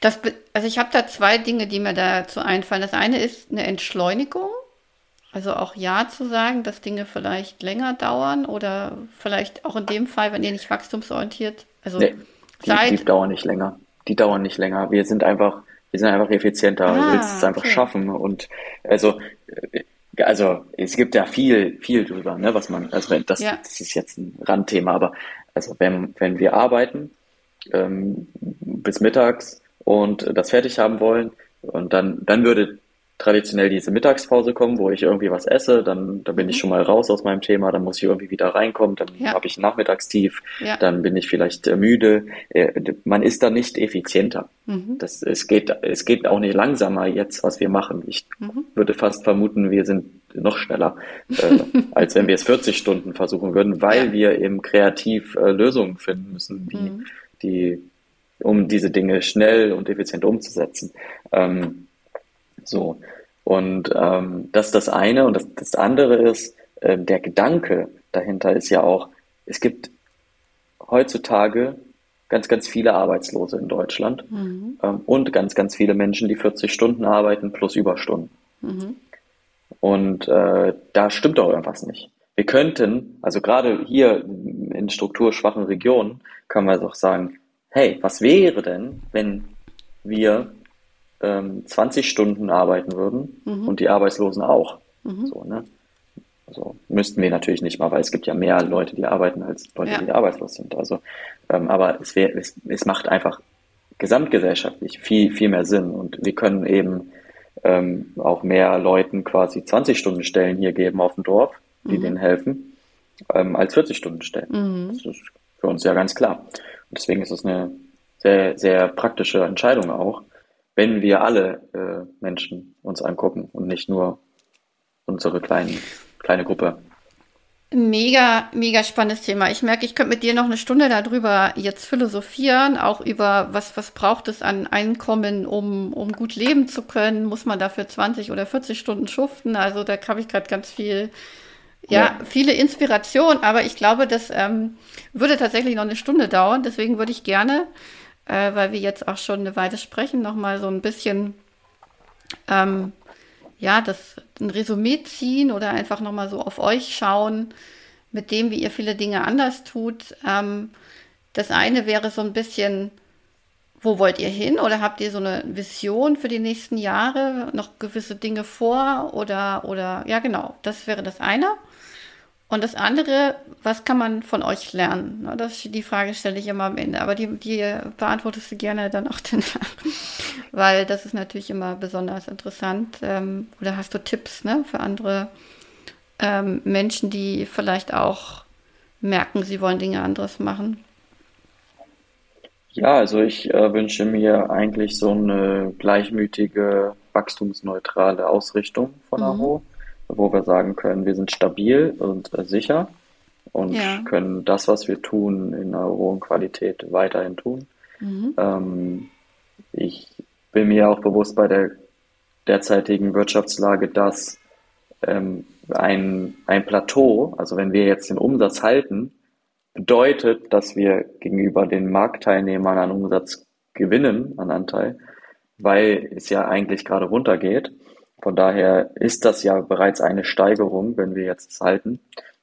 Das, also ich habe da zwei Dinge, die mir dazu einfallen. Das eine ist eine Entschleunigung. Also auch Ja zu sagen, dass Dinge vielleicht länger dauern oder vielleicht auch in dem Fall, wenn ihr nicht wachstumsorientiert, also nee, die, die dauern nicht länger. Die dauern nicht länger. Wir sind einfach, wir sind einfach effizienter. Ah, du willst es einfach okay. schaffen. Und also also es gibt ja viel, viel drüber, ne, was man, also das, ja. das ist jetzt ein Randthema, aber also wenn, wenn wir arbeiten ähm, bis mittags und das fertig haben wollen, und dann, dann würde traditionell diese Mittagspause kommen, wo ich irgendwie was esse, dann, dann bin ich mhm. schon mal raus aus meinem Thema, dann muss ich irgendwie wieder reinkommen, dann ja. habe ich ein Nachmittagstief, ja. dann bin ich vielleicht äh, müde. Äh, man ist da nicht effizienter. Mhm. Das, es, geht, es geht auch nicht langsamer jetzt, was wir machen. Ich mhm. würde fast vermuten, wir sind noch schneller, äh, als wenn wir es <laughs> 40 Stunden versuchen würden, weil ja. wir eben kreativ äh, Lösungen finden müssen, die, mhm. die, um diese Dinge schnell und effizient umzusetzen. Ähm, so. Und ähm, das ist das eine. Und das, das andere ist, äh, der Gedanke dahinter ist ja auch, es gibt heutzutage ganz, ganz viele Arbeitslose in Deutschland mhm. ähm, und ganz, ganz viele Menschen, die 40 Stunden arbeiten plus Überstunden. Mhm. Und äh, da stimmt doch irgendwas nicht. Wir könnten, also gerade hier in strukturschwachen Regionen, kann man doch sagen, hey, was wäre denn, wenn wir ähm, 20 Stunden arbeiten würden mhm. und die Arbeitslosen auch. Mhm. So, ne? Also müssten wir natürlich nicht mal, weil es gibt ja mehr Leute, die arbeiten, als Leute, Ja. die arbeitslos sind. Also, ähm, aber es, wär, es, es macht einfach gesamtgesellschaftlich viel, viel mehr Sinn. Und wir können eben ähm, auch mehr Leuten quasi 20-Stunden-Stellen hier geben auf dem Dorf, die denen helfen, ähm, als 40-Stunden-Stellen. Das ist für uns ja ganz klar. Und deswegen ist es eine sehr, sehr praktische Entscheidung auch, wenn wir alle äh, Menschen uns angucken und nicht nur unsere kleinen, kleine Gruppe. Mega, mega spannendes Thema. Ich merke, ich könnte mit dir noch eine Stunde darüber jetzt philosophieren, auch über was, was braucht es an Einkommen, um, um gut leben zu können. Muss man dafür 20 oder 40 Stunden schuften? Also da habe ich gerade ganz viel, ja, Ja. viele Inspirationen, aber ich glaube, das ähm, würde tatsächlich noch eine Stunde dauern. Deswegen würde ich gerne, äh, weil wir jetzt auch schon eine Weile sprechen, noch mal so ein bisschen ähm, ja, das ein Resümee ziehen oder einfach nochmal so auf euch schauen, mit dem, wie ihr viele Dinge anders tut. Ähm, das eine wäre so ein bisschen, wo wollt ihr hin? Oder habt ihr so eine Vision für die nächsten Jahre? Noch gewisse Dinge vor? Oder, oder, ja, genau, das wäre das eine. Und das andere, was kann man von euch lernen? Das, die Frage stelle ich immer am Ende, aber die, die beantwortest du gerne dann auch <laughs> danach, weil das ist natürlich immer besonders interessant. Ähm, oder hast du Tipps ne, für andere ähm, Menschen, die vielleicht auch merken, sie wollen Dinge anderes machen? Ja, also ich äh, wünsche mir eigentlich so eine gleichmütige, wachstumsneutrale Ausrichtung von Aro, wo wir sagen können, wir sind stabil und äh, sicher und Ja. können das, was wir tun, in einer hohen Qualität weiterhin tun. Ähm, ich bin mir auch bewusst bei der derzeitigen Wirtschaftslage, dass ähm, ein, ein Plateau, also wenn wir jetzt den Umsatz halten, bedeutet, dass wir gegenüber den Marktteilnehmern an Umsatz gewinnen, an Anteil, weil es ja eigentlich gerade runtergeht. Von daher ist das ja bereits eine Steigerung, wenn wir jetzt es halten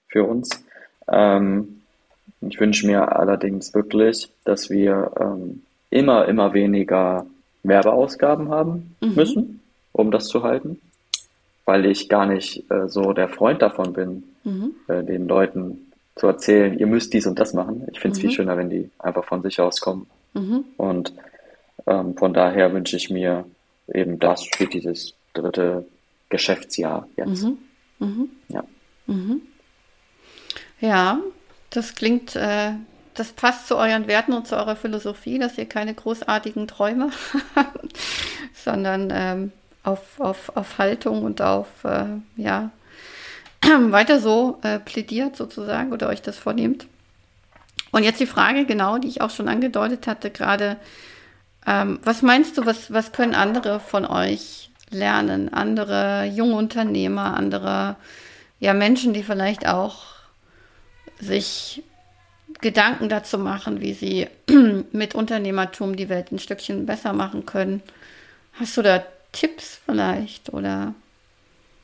für uns. Ähm, ich wünsche mir allerdings wirklich, dass wir ähm, immer, immer weniger Werbeausgaben haben müssen, um das zu halten, weil ich gar nicht äh, so der Freund davon bin, äh, den Leuten zu erzählen, ihr müsst dies und das machen. Ich finde es viel schöner, wenn die einfach von sich aus kommen. Und ähm, von daher wünsche ich mir eben das für dieses dritte Geschäftsjahr jetzt. Ja. Ja, das klingt, äh, das passt zu euren Werten und zu eurer Philosophie, dass ihr keine großartigen Träume habt, <laughs> sondern ähm, auf, auf, auf Haltung und auf, äh, ja, <clears throat> weiter so äh, plädiert sozusagen oder euch das vornehmt. Und jetzt die Frage, genau, die ich auch schon angedeutet hatte, gerade, ähm, was meinst du, was, was können andere von euch lernen? Andere junge Unternehmer, andere ja, Menschen, die vielleicht auch sich Gedanken dazu machen, wie sie <clears throat> mit Unternehmertum die Welt ein Stückchen besser machen können. Hast du da Tipps vielleicht oder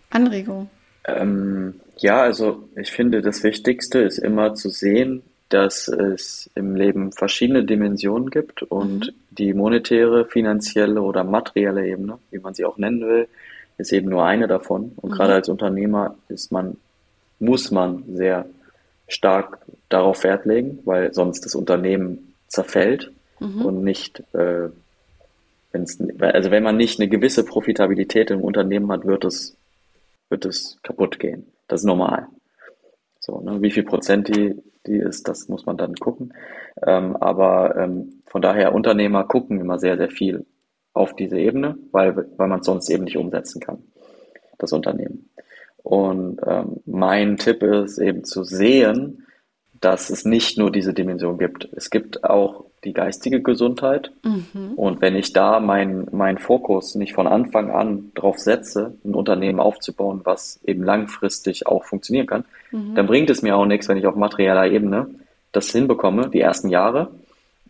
Anregungen? Ähm, ja, also ich finde, das Wichtigste ist immer zu sehen, dass es im Leben verschiedene Dimensionen gibt und die monetäre, finanzielle oder materielle Ebene, wie man sie auch nennen will, ist eben nur eine davon. Und gerade als Unternehmer ist man, muss man sehr stark darauf Wert legen, weil sonst das Unternehmen zerfällt und nicht, äh, wenn's, also wenn man nicht eine gewisse Profitabilität im Unternehmen hat, wird es, wird es kaputt gehen. Das ist normal. So, ne, wie viel Prozent die, die ist, das muss man dann gucken. Ähm, aber ähm, von daher, Unternehmer gucken immer sehr, sehr viel auf diese Ebene, weil, weil man es sonst eben nicht umsetzen kann, das Unternehmen. Und ähm, mein Tipp ist eben zu sehen, dass es nicht nur diese Dimension gibt. Es gibt auch die geistige Gesundheit. Und wenn ich da meinen mein Fokus nicht von Anfang an drauf setze, ein Unternehmen aufzubauen, was eben langfristig auch funktionieren kann, dann bringt es mir auch nichts, wenn ich auf materieller Ebene das hinbekomme, die ersten Jahre,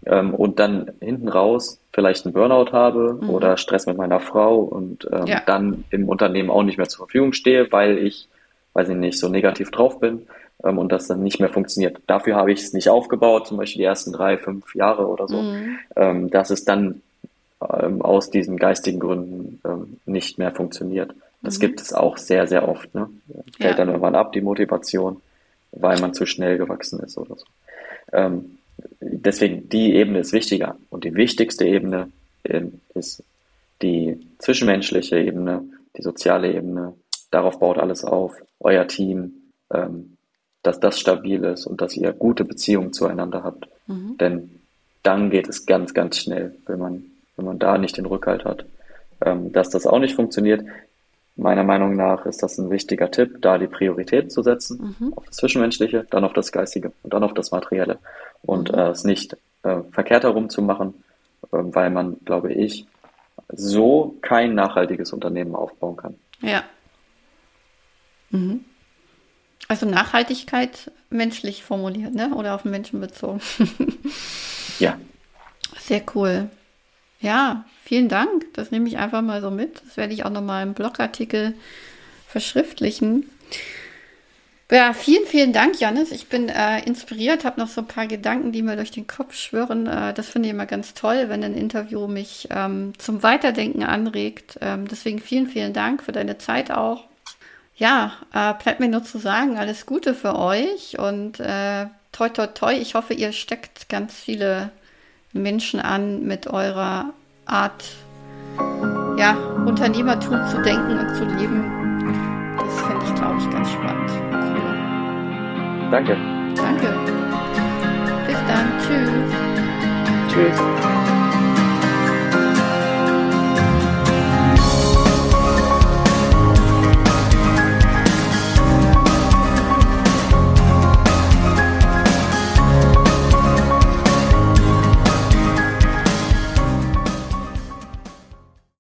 ähm, und dann hinten raus vielleicht einen Burnout habe oder Stress mit meiner Frau und ähm, Ja. dann im Unternehmen auch nicht mehr zur Verfügung stehe, weil ich, weiß ich nicht, so negativ drauf bin ähm, und das dann nicht mehr funktioniert. Dafür habe ich es nicht aufgebaut, zum Beispiel die ersten drei, fünf Jahre oder so, ähm, dass es dann ähm, aus diesen geistigen Gründen ähm, nicht mehr funktioniert. Das Mhm. gibt es auch sehr, sehr oft. Ne? Fällt Ja. dann irgendwann ab, die Motivation, weil man zu schnell gewachsen ist oder so. Ähm, deswegen, die Ebene ist wichtiger. Und die wichtigste Ebene ähm, ist die zwischenmenschliche Ebene, die soziale Ebene. Darauf baut alles auf. Euer Team, ähm, dass das stabil ist und dass ihr gute Beziehungen zueinander habt. Mhm. Denn dann geht es ganz, ganz schnell, wenn man, wenn man da nicht den Rückhalt hat. Ähm, dass das auch nicht funktioniert, meiner Meinung nach ist das ein wichtiger Tipp, da die Prioritäten zu setzen, Mhm. auf das Zwischenmenschliche, dann auf das Geistige und dann auf das Materielle. Und Mhm. äh, es nicht äh, verkehrt herum zu machen, ähm, weil man, glaube ich, so kein nachhaltiges Unternehmen aufbauen kann. Ja. Mhm. Also Nachhaltigkeit menschlich formuliert, ne? Oder auf den Menschen bezogen. <laughs> Ja, Sehr cool. Ja, vielen Dank. Das nehme ich einfach mal so mit. Das werde ich auch nochmal im Blogartikel verschriftlichen. Ja, vielen, vielen Dank, Janis. Ich bin äh, inspiriert, habe noch so ein paar Gedanken, die mir durch den Kopf schwirren. Äh, das finde ich immer ganz toll, wenn ein Interview mich ähm, zum Weiterdenken anregt. Ähm, deswegen vielen, vielen Dank für deine Zeit auch. Ja, äh, bleibt mir nur zu sagen, alles Gute für euch und äh, toi, toi, toi. Ich hoffe, ihr steckt ganz viele Menschen an mit eurer Art, ja, Unternehmertum zu denken und zu leben. Das finde ich, glaube ich, ganz spannend. Cool. danke. Danke. Bis dann. Tschüss. Tschüss.